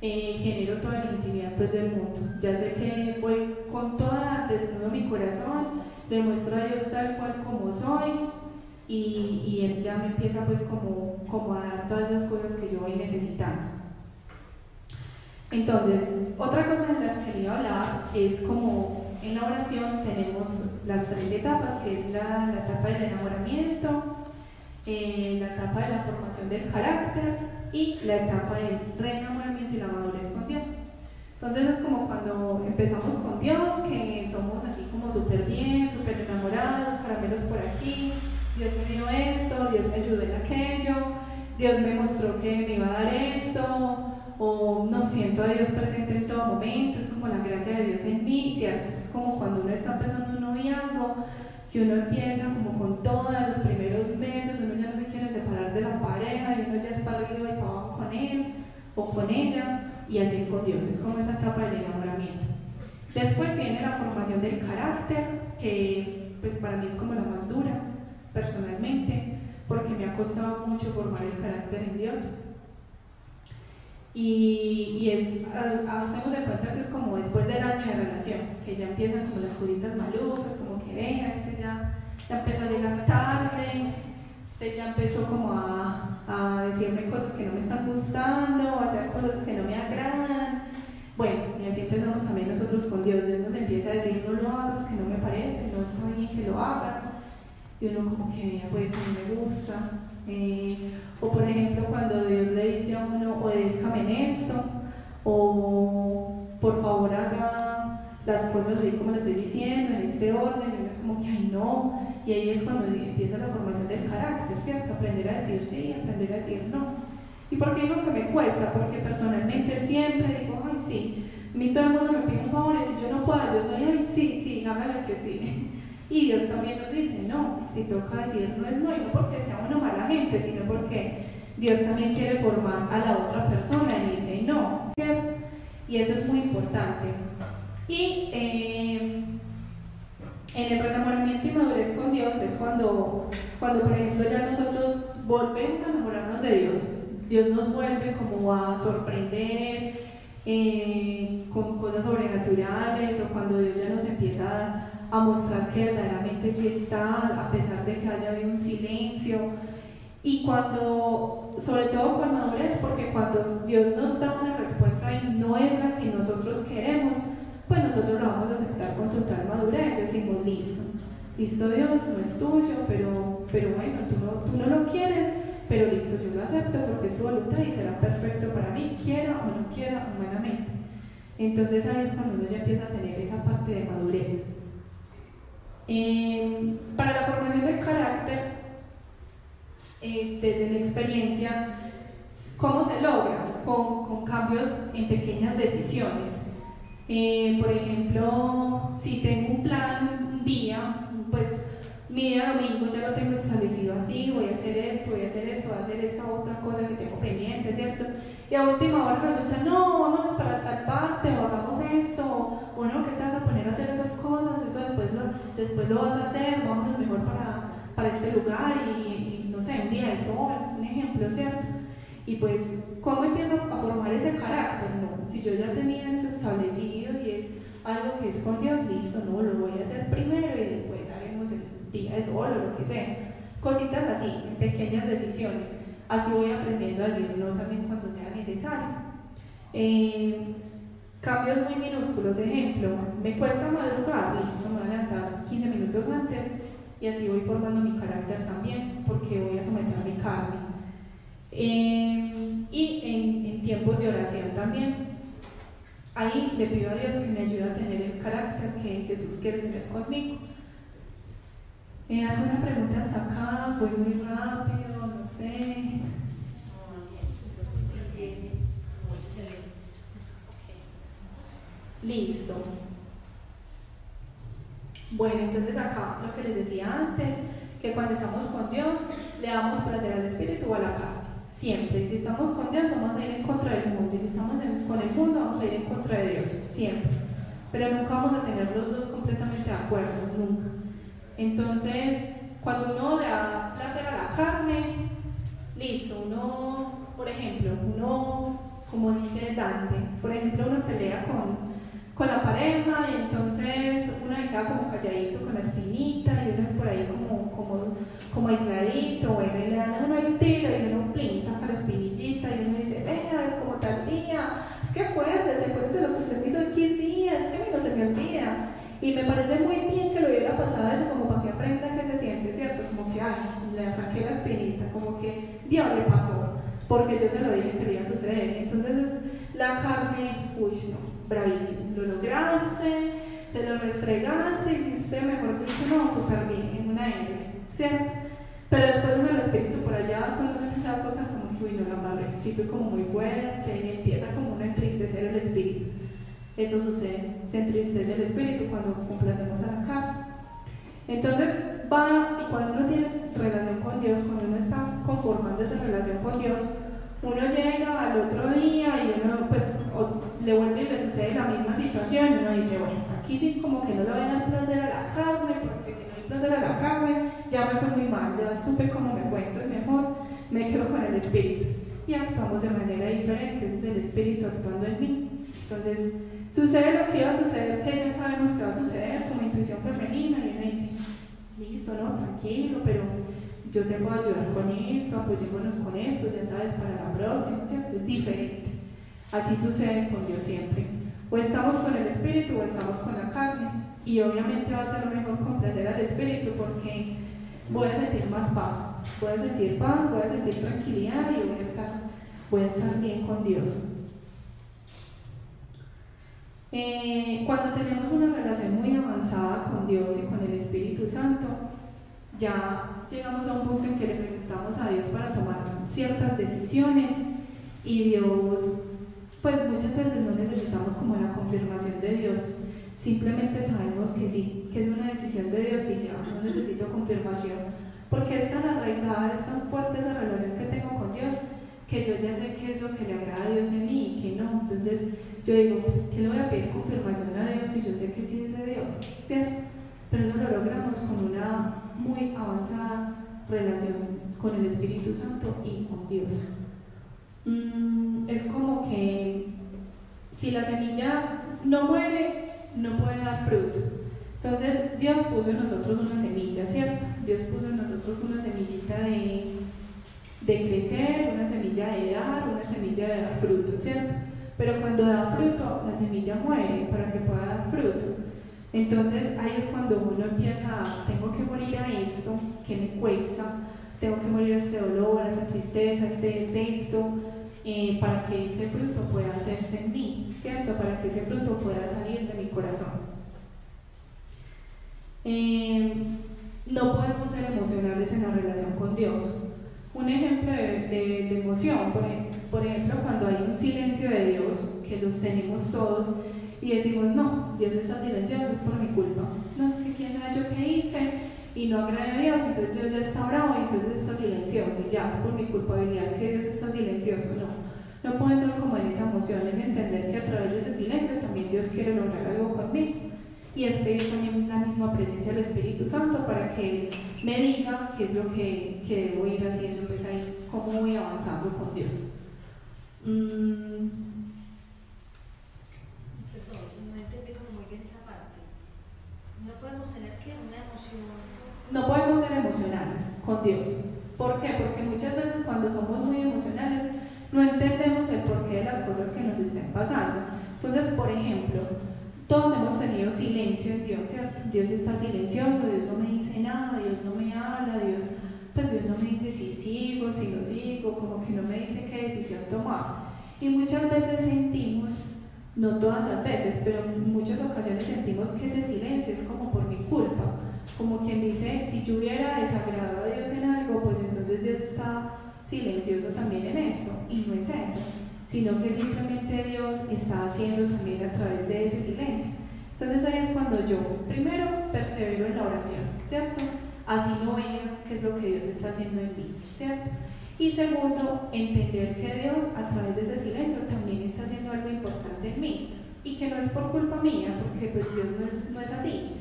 S2: Eh, genero toda la intimidad pues del mundo. Ya sé que voy con toda, desnudo mi corazón, demuestro a Dios tal cual como soy y, y Él ya me empieza pues como, como a dar todas las cosas que yo voy necesitando. Entonces, otra cosa de las que quería hablar es como en la oración tenemos las tres etapas, que es la, la etapa del enamoramiento, eh, la etapa de la formación del carácter y la etapa del reenamoramiento y la madurez con Dios. Entonces es como cuando empezamos con Dios, que somos así como súper bien, súper enamorados, caramelos por aquí, Dios me dio esto, Dios me ayudó en aquello, Dios me mostró que me iba a dar esto, o no siento a Dios presente en todo momento, es como la gracia de Dios en mí, ¿cierto? Es como cuando uno está empezando un noviazgo, que uno empieza como con todos los primeros meses, uno ya no se quiere separar de la pareja y uno ya está arriba y abajo con él o con ella, y así es con Dios, es como esa etapa del enamoramiento. Después viene la formación del carácter, que pues para mí es como la más dura, personalmente, porque me ha costado mucho formar el carácter en Dios. Y, y es, hacemos de cuenta que es como después del año de relación, que ya empiezan como las curitas malucas, como que venga, este ya, ya empezó a llegar tarde, este ya empezó como a, a decirme cosas que no me están gustando, a hacer cosas que no me agradan. Bueno, y así empezamos también nosotros con Dios. Dios nos empieza a decir, no lo hagas, que no me parece, no está bien que lo hagas. Y uno como que, pues, a mí me gusta. Eh, o por ejemplo, cuando Dios le dice a uno, obedézcame en esto, o por favor haga las cosas así como le estoy diciendo, en este orden, y uno es como que, ay no, y ahí es cuando empieza la formación del carácter, ¿cierto? Aprender a decir sí, aprender a decir no. ¿Y por qué digo que me cuesta? Porque personalmente siempre digo, ay sí, a mí todo el mundo me pide un favor y si yo no puedo, yo doy, ay sí, sí, hágale que sí. Y Dios también nos dice, no, si toca decir no es no, y no porque sea uno mala gente, sino porque Dios también quiere formar a la otra persona y dice no, ¿cierto? Y eso es muy importante. Y eh, en el enamoramiento y madurez con Dios es cuando, cuando, por ejemplo, ya nosotros volvemos a enamorarnos de Dios. Dios nos vuelve como a sorprender eh, con cosas sobrenaturales o cuando Dios ya nos empieza a a mostrar que verdaderamente sí está, a pesar de que haya habido un silencio. Y cuando, sobre todo con madurez, porque cuando Dios nos da una respuesta y no es la que nosotros queremos, pues nosotros lo vamos a aceptar con total madurez, decimos listo. Listo Dios, no es tuyo, pero, pero bueno, tú no, tú no lo quieres, pero listo, yo lo acepto porque es tu voluntad y será perfecto para mí, quiera o no quiera humanamente. Entonces ahí es cuando uno ya empieza a tener esa parte de madurez. Para la formación del carácter, eh, desde mi experiencia, ¿cómo se logra? Con, con cambios en pequeñas decisiones. Eh, por ejemplo, si tengo un plan, un día, pues mi día domingo ya lo tengo establecido así, voy a hacer esto, voy a hacer esto, voy a hacer esta otra cosa que tengo pendiente, ¿cierto? Y a última hora resulta, no, vámonos para tal parte, o hagamos esto, o no, ¿qué te vas a poner a hacer esas cosas? Eso después lo, después lo vas a hacer, vámonos mejor para, para este lugar y, no sé, un día de sol, un ejemplo, ¿cierto? Y pues, ¿cómo empiezo a formar ese carácter? No, si yo ya tenía esto establecido y es algo que es con Dios, listo, no, lo voy a hacer primero y después haremos el día de sol o lo que sea. Cositas así, pequeñas decisiones. Así voy aprendiendo a decir no también cuando sea necesario. Eh, cambios muy minúsculos, ejemplo, me cuesta madrugar, listo, me voy a levantar 15 minutos antes y así voy formando mi carácter también, porque voy a someter a mi carne. Eh, y en, tiempos de oración también. ahí le pido a Dios que me ayude a tener el carácter que Jesús quiere tener conmigo. Eh, ¿Alguna pregunta hasta acá? Voy muy rápido, Listo. Bueno, entonces acá lo que les decía antes, que cuando estamos con Dios, le damos placer al espíritu o a la carne. Siempre. Si estamos con Dios, vamos a ir en contra del mundo. Y si estamos con el mundo, vamos a ir en contra de Dios. Siempre. Pero nunca vamos a tener los dos completamente de acuerdo. Nunca. Entonces, cuando uno le da placer a la carne, listo. Uno, por ejemplo, uno, como dice Dante, por ejemplo, uno pelea con con la pareja y entonces uno se como calladito con la espinita y uno es por ahí como, como, como aisladito, bueno, y le dan uno el tiro y uno plin, saca la espinillita y uno dice, venga, como tal día, es que acuérdese, de lo que usted me hizo 15 días, es que a mí no se me olvida. Y me parece muy bien que lo hubiera pasado eso como para que aprenda que se siente, ¿cierto? Como que, ay, le saqué la espinita, como que, Dios le pasó, porque yo se lo dije que iba a suceder. Entonces, la carne, uy, no bravísimo. Lo lograste, se lo restregaste, hiciste, mejor dicho, no, súper bien, en una M, ¿cierto? Pero después el espíritu por allá, cuando hace esa cosa, como que, uy, no, la madre, sí fue como muy fuerte, empieza como a entristecer el espíritu. Eso sucede, se entristece el espíritu cuando complacemos a la carne. Entonces, va, cuando uno tiene relación con Dios, cuando uno está conformando esa relación con Dios, uno llega al otro día y uno pues le vuelve y le sucede la misma situación y uno dice, bueno, aquí sí como que no le voy a dar placer a la carne, porque si no hay placer a la carne, ya me fue muy mal, ya supe cómo me fue, entonces mejor me quedo con el espíritu. Y actuamos de manera diferente, entonces el espíritu actuando en mí. Entonces, sucede lo que iba a suceder, que ya sabemos que va a suceder como intuición femenina, y uno dice, listo, no, tranquilo, pero yo te puedo ayudar con eso, apoyémonos con eso, ya sabes, para la próxima, ¿cierto? Es diferente. Así sucede con Dios siempre. O estamos con el Espíritu o estamos con la carne. Y obviamente va a ser mejor complacer al Espíritu porque voy a sentir más paz, voy a sentir paz, voy a sentir tranquilidad y voy a estar, voy a estar bien con Dios. Eh, cuando tenemos una relación muy avanzada con Dios y con el Espíritu Santo, ya llegamos a un punto en que le preguntamos a Dios para tomar ciertas decisiones y Dios, pues muchas veces no necesitamos como la confirmación de Dios, simplemente sabemos que sí, que es una decisión de Dios y ya no necesito confirmación, porque es tan arraigada, es tan fuerte esa relación que tengo con Dios, que yo ya sé qué es lo que le agrada a Dios en mí y qué no. Entonces yo digo, pues, ¿qué le voy a pedir confirmación a Dios si yo sé que sí es de Dios? ¿Cierto? Pero eso lo logramos con una muy avanzada relación con el Espíritu Santo y con Dios. Mm, es como que si la semilla no muere, no puede dar fruto. Entonces Dios puso en nosotros una semilla, ¿cierto? Dios puso en nosotros una semillita de, de crecer, una semilla de dar, una semilla de dar fruto, ¿cierto? Pero cuando da fruto, la semilla muere para que pueda dar fruto. Entonces ahí es cuando uno empieza, tengo que morir a esto, que me cuesta, tengo que morir a este dolor, a esta tristeza, a este defecto, eh, para que ese fruto pueda hacerse en mí, ¿cierto? Para que ese fruto pueda salir de mi corazón. Eh, no podemos ser emocionales en la relación con Dios. Un ejemplo de, emoción, por, por ejemplo, cuando hay un silencio de Dios, que los tenemos todos, y decimos, no, Dios está silencioso, es por mi culpa. No sé quién sabe yo qué hice y no agradé a Dios, entonces Dios ya está bravo y entonces está silencioso, ya es por mi culpabilidad que Dios está silencioso. No, no puedo entrar como en esa emoción, es entender que a través de ese silencio también Dios quiere lograr algo conmigo. Y es pedir también la misma presencia del Espíritu Santo para que me diga qué es lo que, que debo ir haciendo, pues ahí, cómo voy avanzando con Dios. Mm, no podemos ser emocionales con Dios. ¿Por qué? Porque muchas veces cuando somos muy emocionales no entendemos el porqué de las cosas que nos estén pasando. Entonces, por ejemplo, todos hemos tenido silencio en Dios, ¿cierto? Dios está silencioso, Dios no me dice nada, Dios no me habla, Dios, pues Dios no me dice si sigo, si no sigo, como que no me dice qué decisión tomar. Y muchas veces sentimos no todas las veces, pero en muchas ocasiones sentimos que ese silencio es como por mi culpa, como quien dice, si yo hubiera desagradado a Dios en algo, pues entonces Dios está silencioso también en eso, y no es eso, sino que simplemente Dios está haciendo también a través de ese silencio. Entonces ahí es cuando yo, primero, persevero en la oración, ¿cierto? Así no vea qué es lo que Dios está haciendo en mí, ¿cierto? Y segundo, entender que Dios a través de ese silencio también está haciendo algo importante en mí y que no es por culpa mía, porque pues Dios no es, no es así.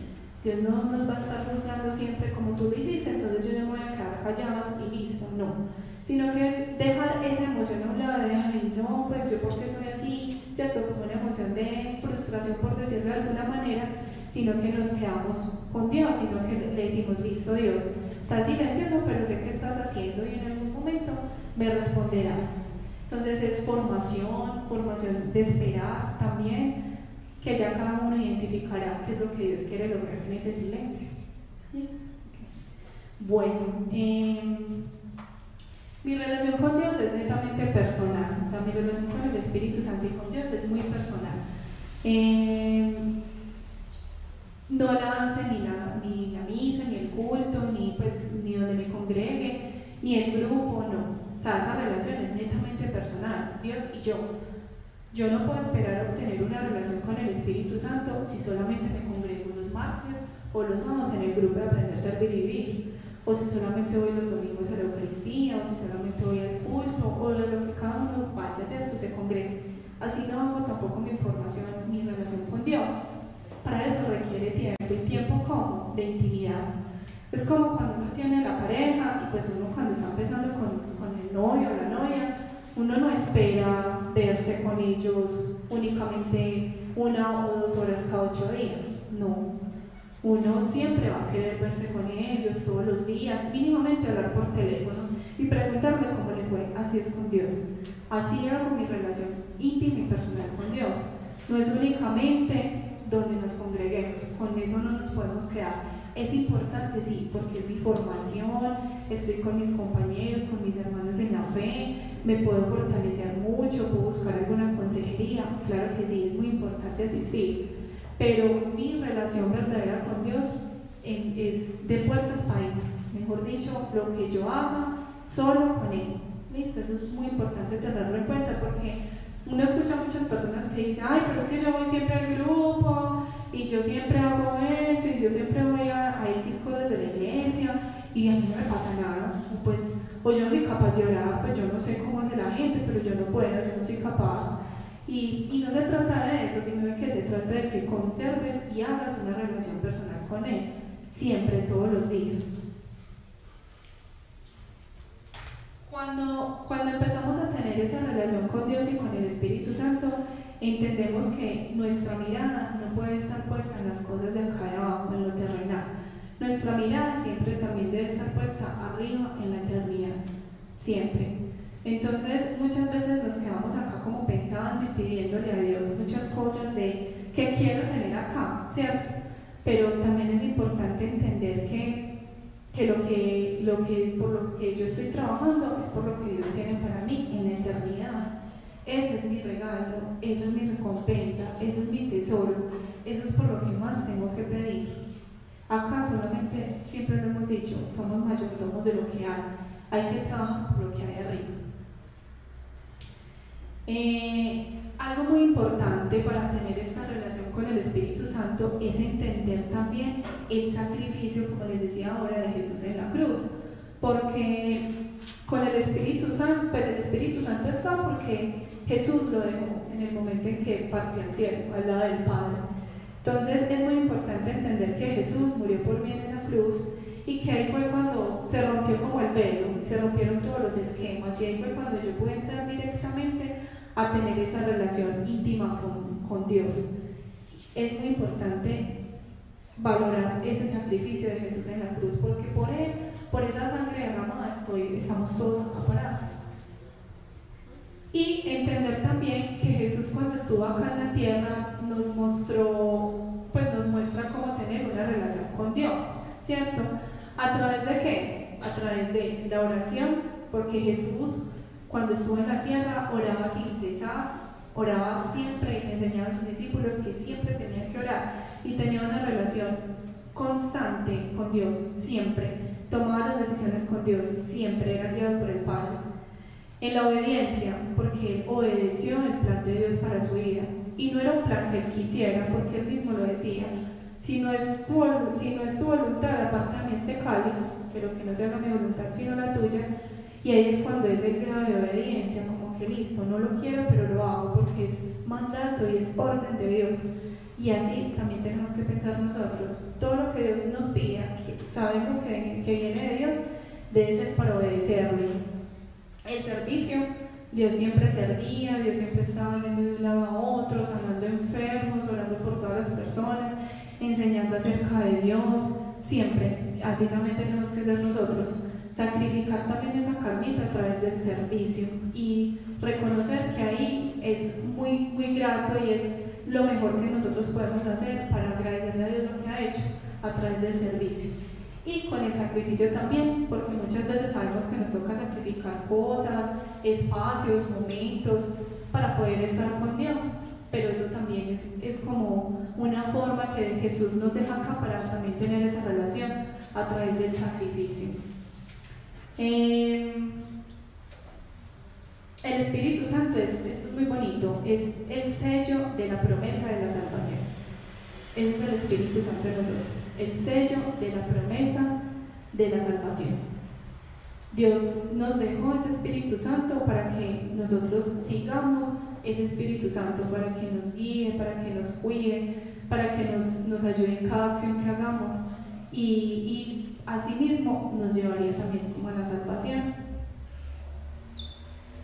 S2: Dios no nos va a estar juzgando siempre como tú lo hiciste, entonces yo me voy a quedar callado y listo, no. Sino que es dejar esa emoción a un lado de, ay, no, pues yo porque soy así, ¿cierto? Como una emoción de frustración, por decirlo de alguna manera, sino que nos quedamos con Dios, sino que le decimos, listo Dios, estás silencioso, pero sé qué estás haciendo y en algún momento me responderás. Entonces es formación, formación de esperar también, que ya cada uno identificará qué es lo que Dios quiere lograr en ese silencio. Bueno, em, mi relación con Dios es netamente personal, o sea, mi relación con el Espíritu Santo y con Dios es muy personal. Em, no la hace ni la, ni la misa, ni el culto, ni, pues, ni donde me congregue, ni el grupo, no. O sea, esa relación es netamente personal, Dios y yo. Yo no puedo esperar obtener una relación con el Espíritu Santo si solamente me congrego los martes o los sábados en el grupo de aprender, servir y vivir, o si solamente voy los domingos a la Eucaristía, o si solamente voy al culto, o lo que cada uno vaya a hacer, se congregue. Así no hago tampoco mi formación, mi relación con Dios. Para eso requiere tiempo y tiempo como de intimidad. Es como cuando uno tiene la pareja y pues uno cuando está empezando con, con el novio o la novia, uno no espera verse con ellos únicamente una o dos horas cada ocho días, no. Uno siempre va a querer verse con ellos todos los días, mínimamente hablar por teléfono y preguntarle cómo le fue. Así es con Dios. Así hago mi relación íntima y personal con Dios. No es únicamente donde nos congreguemos. Con eso no nos podemos quedar. Es importante, sí, porque es mi formación, estoy con mis compañeros, con mis hermanos en la fe, me puedo fortalecer mucho, puedo buscar alguna consejería, claro que sí, es muy importante asistir, pero mi relación verdadera con Dios es de puertas para adentro, mejor dicho, lo que yo haga solo con Él. ¿Listo? Eso es muy importante tenerlo en cuenta porque uno escucha muchas personas que dicen, ay, pero es que yo voy siempre al grupo y yo siempre hago eso y yo siempre voy a, a X cosas de la iglesia y a mí no me pasa nada. Pues, o yo no soy capaz de orar, pues yo no sé cómo hace la gente, pero yo no puedo, yo no soy capaz. Y, y no se trata de eso, sino que se trata de que conserves y hagas una relación personal con Él, siempre, todos los días. Cuando, cuando empezamos a tener esa relación con Dios y con el Espíritu Santo, entendemos que nuestra mirada no puede estar puesta en las cosas de acá de abajo, en lo terrenal. Nuestra mirada siempre también debe estar puesta arriba en la eternidad, siempre. Entonces muchas veces nos quedamos acá como pensando y pidiéndole a Dios muchas cosas de que quiero tener acá, ¿cierto? Pero también es importante entender que que lo que, lo que por lo que yo estoy trabajando es por lo que Dios tiene para mí en la eternidad. Ese es mi regalo, esa es mi recompensa, ese es mi tesoro, eso es por lo que más tengo que pedir. Acá solamente, siempre lo hemos dicho, somos mayordomos de lo que hay. Hay que trabajar por lo que hay arriba. Eh, algo muy importante para tener esta relación con el Espíritu Santo es entender también el sacrificio, como les decía ahora, de Jesús en la cruz. Porque con el Espíritu Santo, pues el Espíritu Santo está porque Jesús lo dejó en el momento en que partió al cielo, al lado del Padre. Entonces es muy importante entender que Jesús murió por mí en esa cruz y que ahí fue cuando se rompió como el velo, se rompieron todos los esquemas y ahí fue cuando yo pude entrar directamente a tener esa relación íntima con, Dios. Es muy importante valorar ese sacrificio de Jesús en la cruz, porque por él, por esa sangre derramada, estoy, estamos todos acaparados. Y entender también que Jesús cuando estuvo acá en la tierra nos mostró, pues nos muestra cómo tener una relación con Dios, ¿cierto? ¿A través de qué? A través de la oración, porque Jesús cuando estuvo en la tierra oraba sin cesar oraba siempre enseñaba a sus discípulos que siempre tenían que orar y tenía una relación constante con Dios, siempre. Tomaba las decisiones con Dios, siempre era guiado por el Padre. En la obediencia, porque obedeció el plan de Dios para su vida. Y no era un plan que él quisiera, porque él mismo lo decía. Si no es tu, si no es tu voluntad, aparte mí este cáliz, pero que no sea mi voluntad sino la tuya. Y ahí es cuando es el grado de obediencia, como que listo, no lo quiero, pero lo hago porque es mandato y es orden de Dios. Y así también tenemos que pensar nosotros. Todo lo que Dios nos pida, sabemos que, que viene de Dios, debe ser para obedecerle. El servicio, Dios siempre servía, Dios siempre estaba yendo de un lado a otro, sanando enfermos, orando por todas las personas, enseñando acerca de Dios, siempre. Así también tenemos que ser nosotros. Sacrificar también esa carnita a través del servicio y reconocer que ahí es muy, muy grato y es lo mejor que nosotros podemos hacer para agradecerle a Dios lo que ha hecho a través del servicio. Y con el sacrificio también, porque muchas veces sabemos que nos toca sacrificar cosas, espacios, momentos para poder estar con Dios. Pero eso también es, es como una forma que Jesús nos deja acá para también tener esa relación a través del sacrificio. Eh, el Espíritu Santo, es, esto es muy bonito, es el sello de la promesa de la salvación. Ese es el Espíritu Santo de nosotros, el sello de la promesa de la salvación. Dios nos dejó ese Espíritu Santo para que nosotros sigamos ese Espíritu Santo, para que nos guíe, para que nos cuide, para que nos, nos ayude en cada acción que hagamos y, y asimismo nos llevaría también como a la salvación.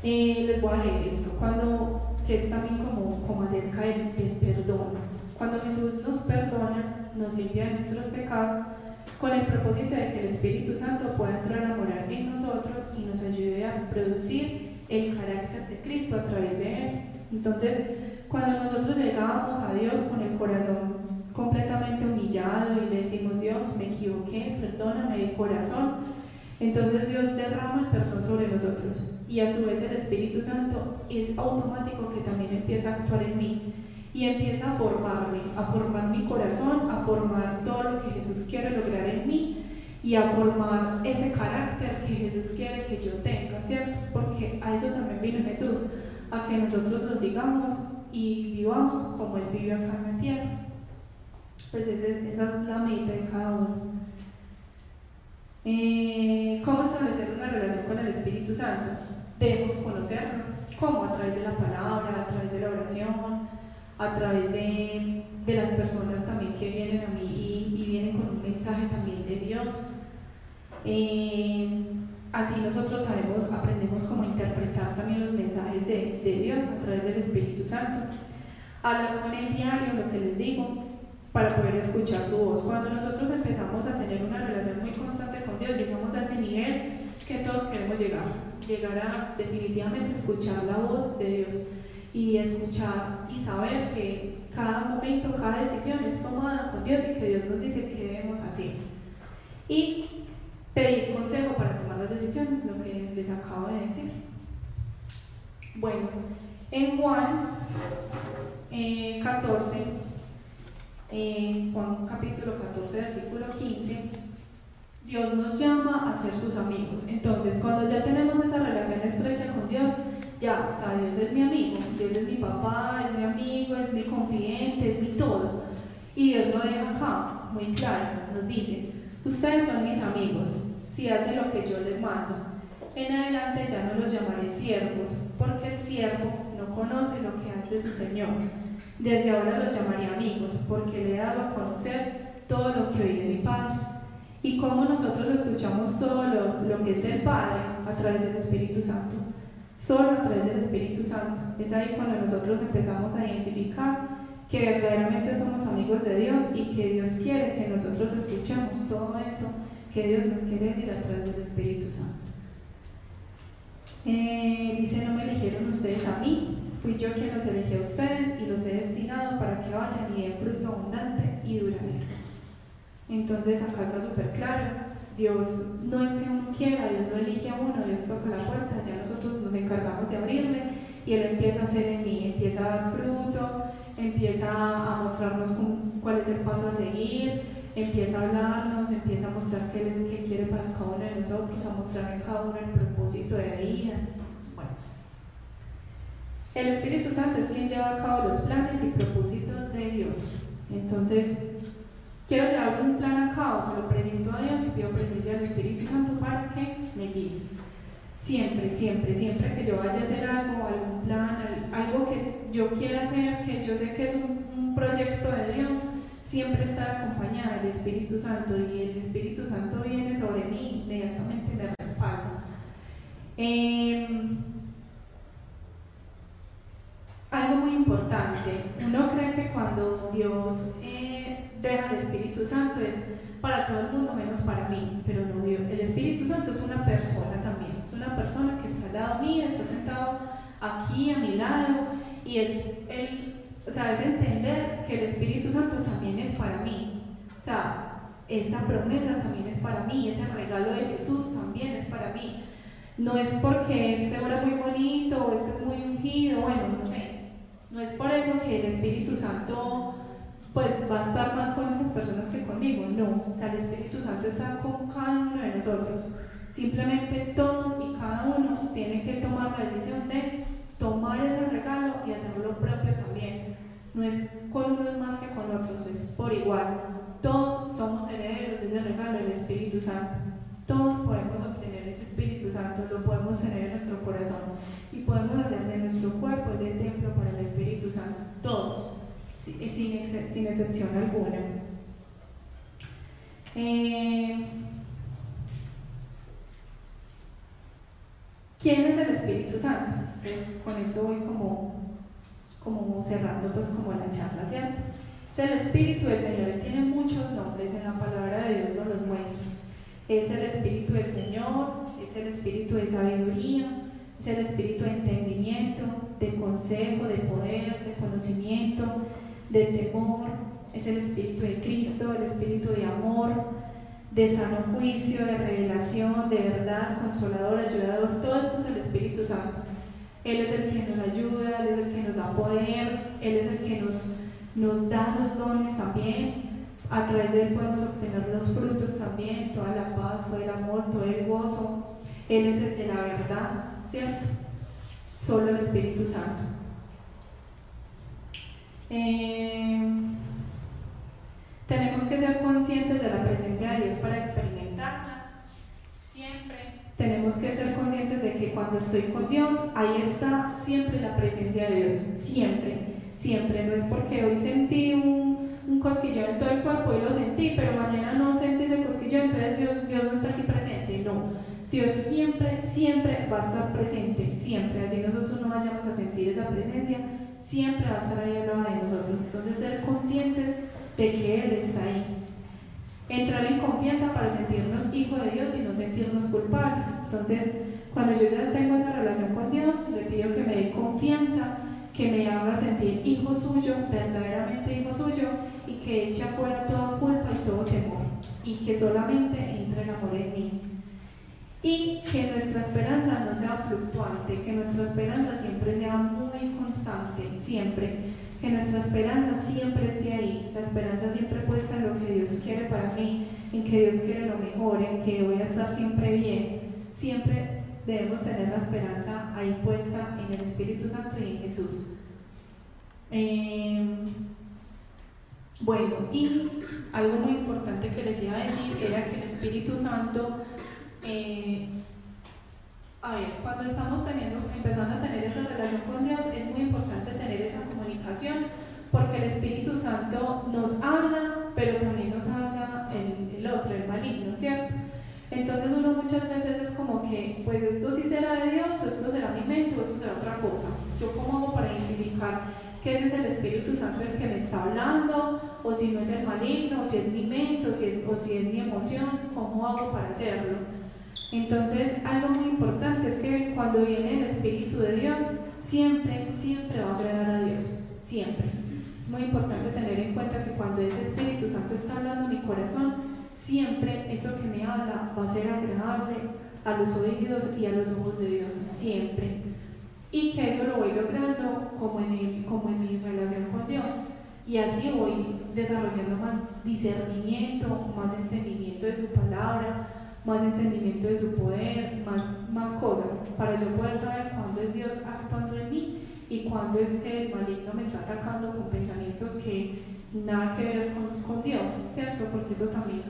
S2: Eh, les voy a leer esto, cuando, que es también como, como acerca del, perdón. Cuando Jesús nos perdona, nos limpia de nuestros pecados, con el propósito de que el Espíritu Santo pueda entrar a morar en nosotros y nos ayude a producir el carácter de Cristo a través de Él. Entonces, cuando nosotros llegamos a Dios con el corazón completamente humillado y le decimos, Dios, me equivoqué, perdóname de corazón, entonces Dios derrama el perdón sobre nosotros y a su vez el Espíritu Santo es automático que también empieza a actuar en mí y empieza a formarme, a formar mi corazón, a formar todo lo que Jesús quiere lograr en mí y a formar ese carácter que Jesús quiere que yo tenga, ¿cierto? Porque a eso también vino Jesús, a que nosotros lo sigamos y vivamos como Él vive acá en la tierra. Pues esa es, la meta de cada uno. Eh, ¿Cómo establecer una relación con el Espíritu Santo? debemos conocerlo. ¿Cómo? A través de la palabra, a través de la oración, a través de, de las personas también que vienen a mí y, vienen con un mensaje también de Dios. Eh, así nosotros sabemos, aprendemos cómo interpretar también los mensajes de, de Dios a través del Espíritu Santo. Hablar con el diario, lo que les digo, para poder escuchar su voz. Cuando nosotros empezamos a tener una relación muy constante con Dios, llegamos a ese nivel que todos queremos llegar, llegar a definitivamente escuchar la voz de Dios y escuchar y saber que cada momento, cada decisión es tomada con Dios y que Dios nos dice qué debemos hacer. Y pedir consejo para tomar las decisiones, lo que les acabo de decir. Bueno, en Juan 14, eh, Juan capítulo 14, versículo 15, Dios nos llama a ser sus amigos. Entonces, cuando ya tenemos esa relación estrecha con Dios, ya, o sea, Dios es mi amigo, Dios es mi papá, es mi amigo, es mi confidente, es mi todo. Y Dios lo deja acá, muy claro, nos dice, ustedes son mis amigos, si hacen lo que yo les mando. En adelante ya no los llamaré siervos, porque el siervo no conoce lo que hace su Señor. Desde ahora los llamaré amigos, porque le he dado a conocer todo lo que oí de mi Padre y cómo nosotros escuchamos todo lo, que es del Padre a través del Espíritu Santo. Solo a través del Espíritu Santo. Es ahí cuando nosotros empezamos a identificar que verdaderamente somos amigos de Dios y que Dios quiere que nosotros escuchemos todo eso que Dios nos quiere decir a través del Espíritu Santo. Eh, dice, no me eligieron ustedes a mí, fui yo quien los elegí a ustedes y los he destinado para que vayan y den fruto abundante y duradero. Entonces acá está súper claro. Dios no es que uno quiera, Dios lo elige a uno, Dios toca la puerta, ya nosotros nos encargamos de abrirle y Él empieza a hacer en mí, empieza a dar fruto, empieza a mostrarnos cuál es el paso a seguir, empieza a hablarnos, empieza a mostrar qué, qué quiere para cada uno de nosotros, a mostrar en cada uno el propósito de vida. Bueno. El Espíritu Santo es quien lleva a cabo los planes y propósitos de Dios. Entonces, quiero llevar un plan a cabo, se lo presento a Dios y pido presencia del Espíritu Santo para que me guíe. Siempre, siempre, siempre que yo vaya a hacer algo, algún plan, algo que yo quiera hacer, que yo sé que es un, proyecto de Dios, siempre está acompañada del Espíritu Santo y el Espíritu Santo viene sobre mí, inmediatamente me respalda. Em, algo muy importante, uno cree que cuando Dios eh, deja el Espíritu Santo es para todo el mundo menos para mí, pero no, el Espíritu Santo es una persona también es una persona que está al lado mío, está sentado aquí a mi lado y es, el, o sea, es entender que el Espíritu Santo también es para mí. O sea, esa promesa también es para mí, ese regalo de Jesús también es para mí. No es porque este ora muy bonito o este es muy ungido, bueno, no sé. No es por eso que el Espíritu Santo pues va a estar más con esas personas que conmigo, no. O sea, el Espíritu Santo está con cada uno de nosotros. Simplemente todos y cada uno tienen que tomar la decisión de tomar ese regalo y hacerlo propio también. No es con unos más que con otros, es por igual. Todos somos herederos de ese regalo del Espíritu Santo. Todos podemos obtener ese Espíritu Santo, lo podemos tener en nuestro corazón y podemos hacer de nuestro cuerpo ese templo para el Espíritu sin excepción alguna. Eh, ¿Quién es el Espíritu Santo? Entonces, con esto voy como, como cerrando pues como la charla, ¿cierto? Es el Espíritu del Señor, Él tiene muchos nombres, en la palabra de Dios nos los muestra. Es el Espíritu del Señor, es el Espíritu de sabiduría, es el Espíritu de entendimiento, de consejo, de poder, de conocimiento, de temor, es el Espíritu de Cristo, el Espíritu de amor, de sano juicio, de revelación, de verdad, consolador, ayudador, todo esto es el Espíritu Santo. Él es el que nos ayuda, Él es el que nos da poder, Él es el que nos, nos da los dones también. A través de Él podemos obtener los frutos también, toda la paz, todo el amor, todo el gozo. Él es el de la verdad, ¿cierto? Solo el Espíritu Santo. Eh, tenemos que ser conscientes de la presencia de Dios para experimentarla. Siempre tenemos que ser conscientes de que cuando estoy con Dios, ahí está siempre la presencia de Dios. Siempre, siempre. No es porque hoy sentí un, un cosquillón en todo el cuerpo y lo sentí, pero mañana no sentí ese cosquillón, entonces Dios, Dios no está aquí presente. No. Dios siempre, siempre va a estar presente, siempre. Así nosotros no vayamos a sentir esa presencia, siempre va a estar ahí al lado de nosotros. Entonces, ser conscientes de que Él está ahí. Entrar en confianza para sentirnos hijos de Dios y no sentirnos culpables. Entonces, cuando yo ya tengo esa relación con Dios, le pido que me dé confianza, que me haga sentir hijo suyo, verdaderamente hijo suyo, y que eche afuera toda culpa y todo temor, y que solamente entre el amor en mí. Y que nuestra esperanza no sea fluctuante, que nuestra esperanza siempre sea muy constante, siempre que nuestra esperanza siempre esté ahí, la esperanza siempre puesta en lo que Dios quiere para mí, en que Dios quiere lo mejor, en que voy a estar siempre bien. Siempre debemos tener la esperanza ahí puesta en el Espíritu Santo y en Jesús. Em, bueno, y algo muy importante que les iba a decir era que el Espíritu Santo eh, a ver, cuando estamos teniendo, empezando a tener esa relación con Dios, es muy importante tener esa comunicación, porque el Espíritu Santo nos habla, pero también nos habla el, el otro, el maligno, ¿cierto? Entonces uno muchas veces es como que, pues esto sí será de Dios, o esto será mi mente, o esto será otra cosa. Yo cómo hago para identificar que ese es el Espíritu Santo el que me está hablando, o si no es el maligno, o si es mi mente, o si es, o si es mi emoción, cómo hago para hacerlo. Entonces, algo muy importante es que cuando viene el Espíritu de Dios, siempre, siempre va a agradar a Dios, siempre. Es muy importante tener en cuenta que cuando ese Espíritu Santo está hablando en mi corazón, siempre eso que me habla va a ser agradable a los oídos y a los ojos de Dios, siempre. y que eso lo voy logrando como en, como en mi relación con Dios. Y así voy desarrollando más discernimiento, más entendimiento de su palabra, más entendimiento de su poder, más, más cosas, para yo poder saber cuándo es Dios actuando en mí y cuándo es que el maligno me está atacando con pensamientos que nada que ver con, con Dios, ¿cierto? Porque eso también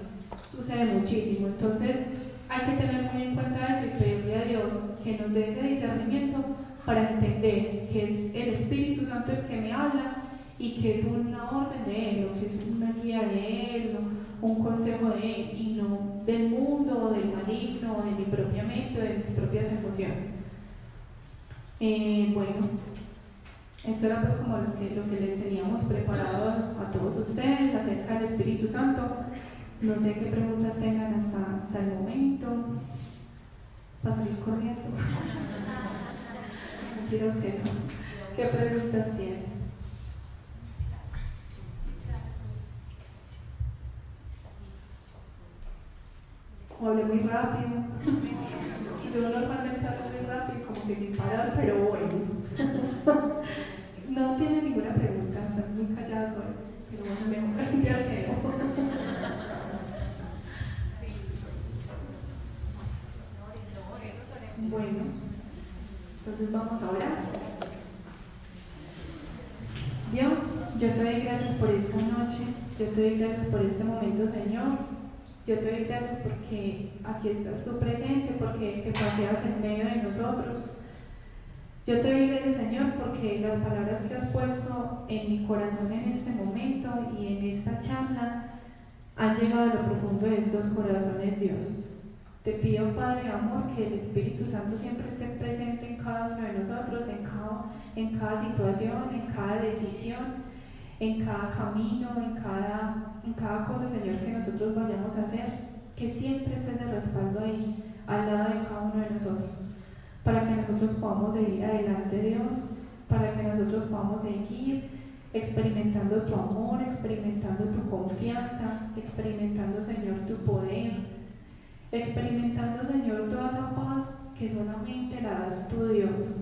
S2: sucede muchísimo. Entonces, hay que tener muy en cuenta eso y pedirle a Dios que nos dé ese discernimiento para entender que es el Espíritu Santo el que me habla y que es una orden de Él, o que es una guía de Él, un consejo de Él, y no del mundo, o del maligno, o de mi propia mente, o de mis propias Eh, bueno, esto era pues como lo que, lo que le teníamos preparado a todos ustedes acerca del Espíritu Santo. No sé qué preguntas tengan hasta, hasta el momento. Para salir corriendo. Quiero que ¿Qué preguntas tienen? O hablé muy rápido. Yo normalmente hablo muy rápido, como sin parar, pero bueno. no tiene ninguna pregunta, están muy callados hoy. Pero bueno, mejor que no. Bueno, entonces vamos a orar. Dios, yo te doy gracias por esta noche, yo te doy gracias por este momento, Señor. Yo te doy gracias porque aquí estás tú presente, porque te paseas en medio de nosotros. Yo te doy gracias, Señor, porque las palabras que has puesto en mi corazón en este momento y en esta charla han llegado a lo profundo de estos corazones, Dios. Te pido, Padre amor, que el Espíritu Santo siempre esté presente en cada uno de nosotros, en cada, en cada situación, en cada decisión, en cada camino, en cada, en cada cosa, Señor, que nosotros vayamos a hacer. Que siempre esté de respaldo ahí, al lado de cada uno de nosotros, para que nosotros podamos seguir adelante, Dios, para que nosotros podamos seguir experimentando tu amor, experimentando tu confianza, experimentando, Señor, tu poder experimentando, Señor, toda esa paz que solamente la das tú, Dios.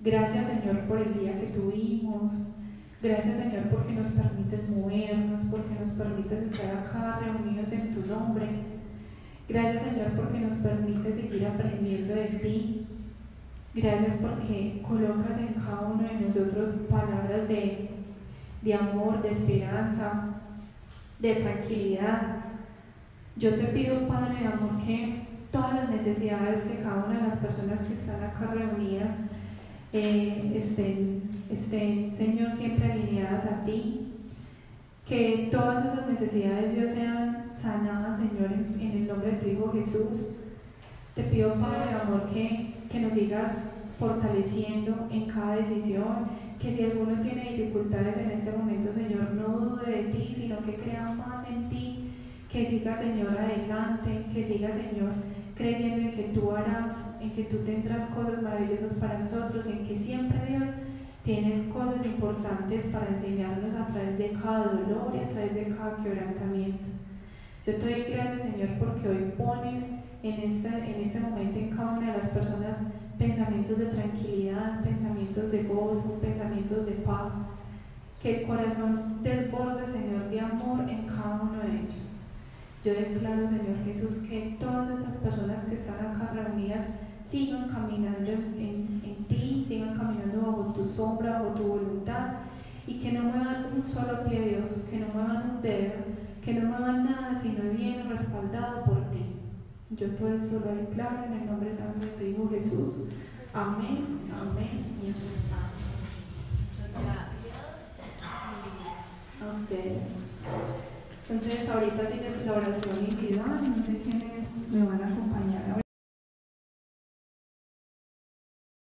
S2: Gracias, Señor, por el día que tuvimos. Gracias, Señor, porque nos permites movernos, porque nos permites estar acá reunidos en tu nombre. Gracias, Señor, porque nos permites seguir aprendiendo de ti. Gracias porque colocas en cada uno de nosotros palabras de, de amor, de esperanza, de tranquilidad, yo te pido, Padre de amor, que todas las necesidades que cada una de las personas que están acá reunidas eh, estén, estén, Señor, siempre alineadas a ti. Que todas esas necesidades, Dios, sean sanadas, Señor, en, el nombre de tu Hijo Jesús. Te pido, Padre amor, que, que nos sigas fortaleciendo en cada decisión, que si alguno tiene dificultades en este momento, Señor, no dude de ti, sino que crea más en ti que siga, Señor, adelante, que siga, Señor, creyendo en que tú harás, en que tú tendrás cosas maravillosas para nosotros, en que siempre, Dios, tienes cosas importantes para enseñarnos a través de cada dolor y a través de cada quebrantamiento. Yo te doy gracias, Señor, porque hoy pones en este, en este momento en cada una de las personas pensamientos de tranquilidad, pensamientos de gozo, pensamientos de paz. Que el corazón desborde, Señor, de amor en cada uno de ellos. Yo declaro, Señor Jesús, que todas estas personas que están acá reunidas sigan caminando en, ti, sigan caminando bajo tu sombra, bajo tu voluntad, y que no muevan un solo pie, Dios, que no muevan un dedo, que no muevan nada, sino bien respaldado por ti. Yo todo esto lo declaro en el nombre santo de tu Hijo Jesús. Amén, amén y amén. A ustedes. Entonces ahorita sigue la oración individual, no sé quiénes me van a acompañar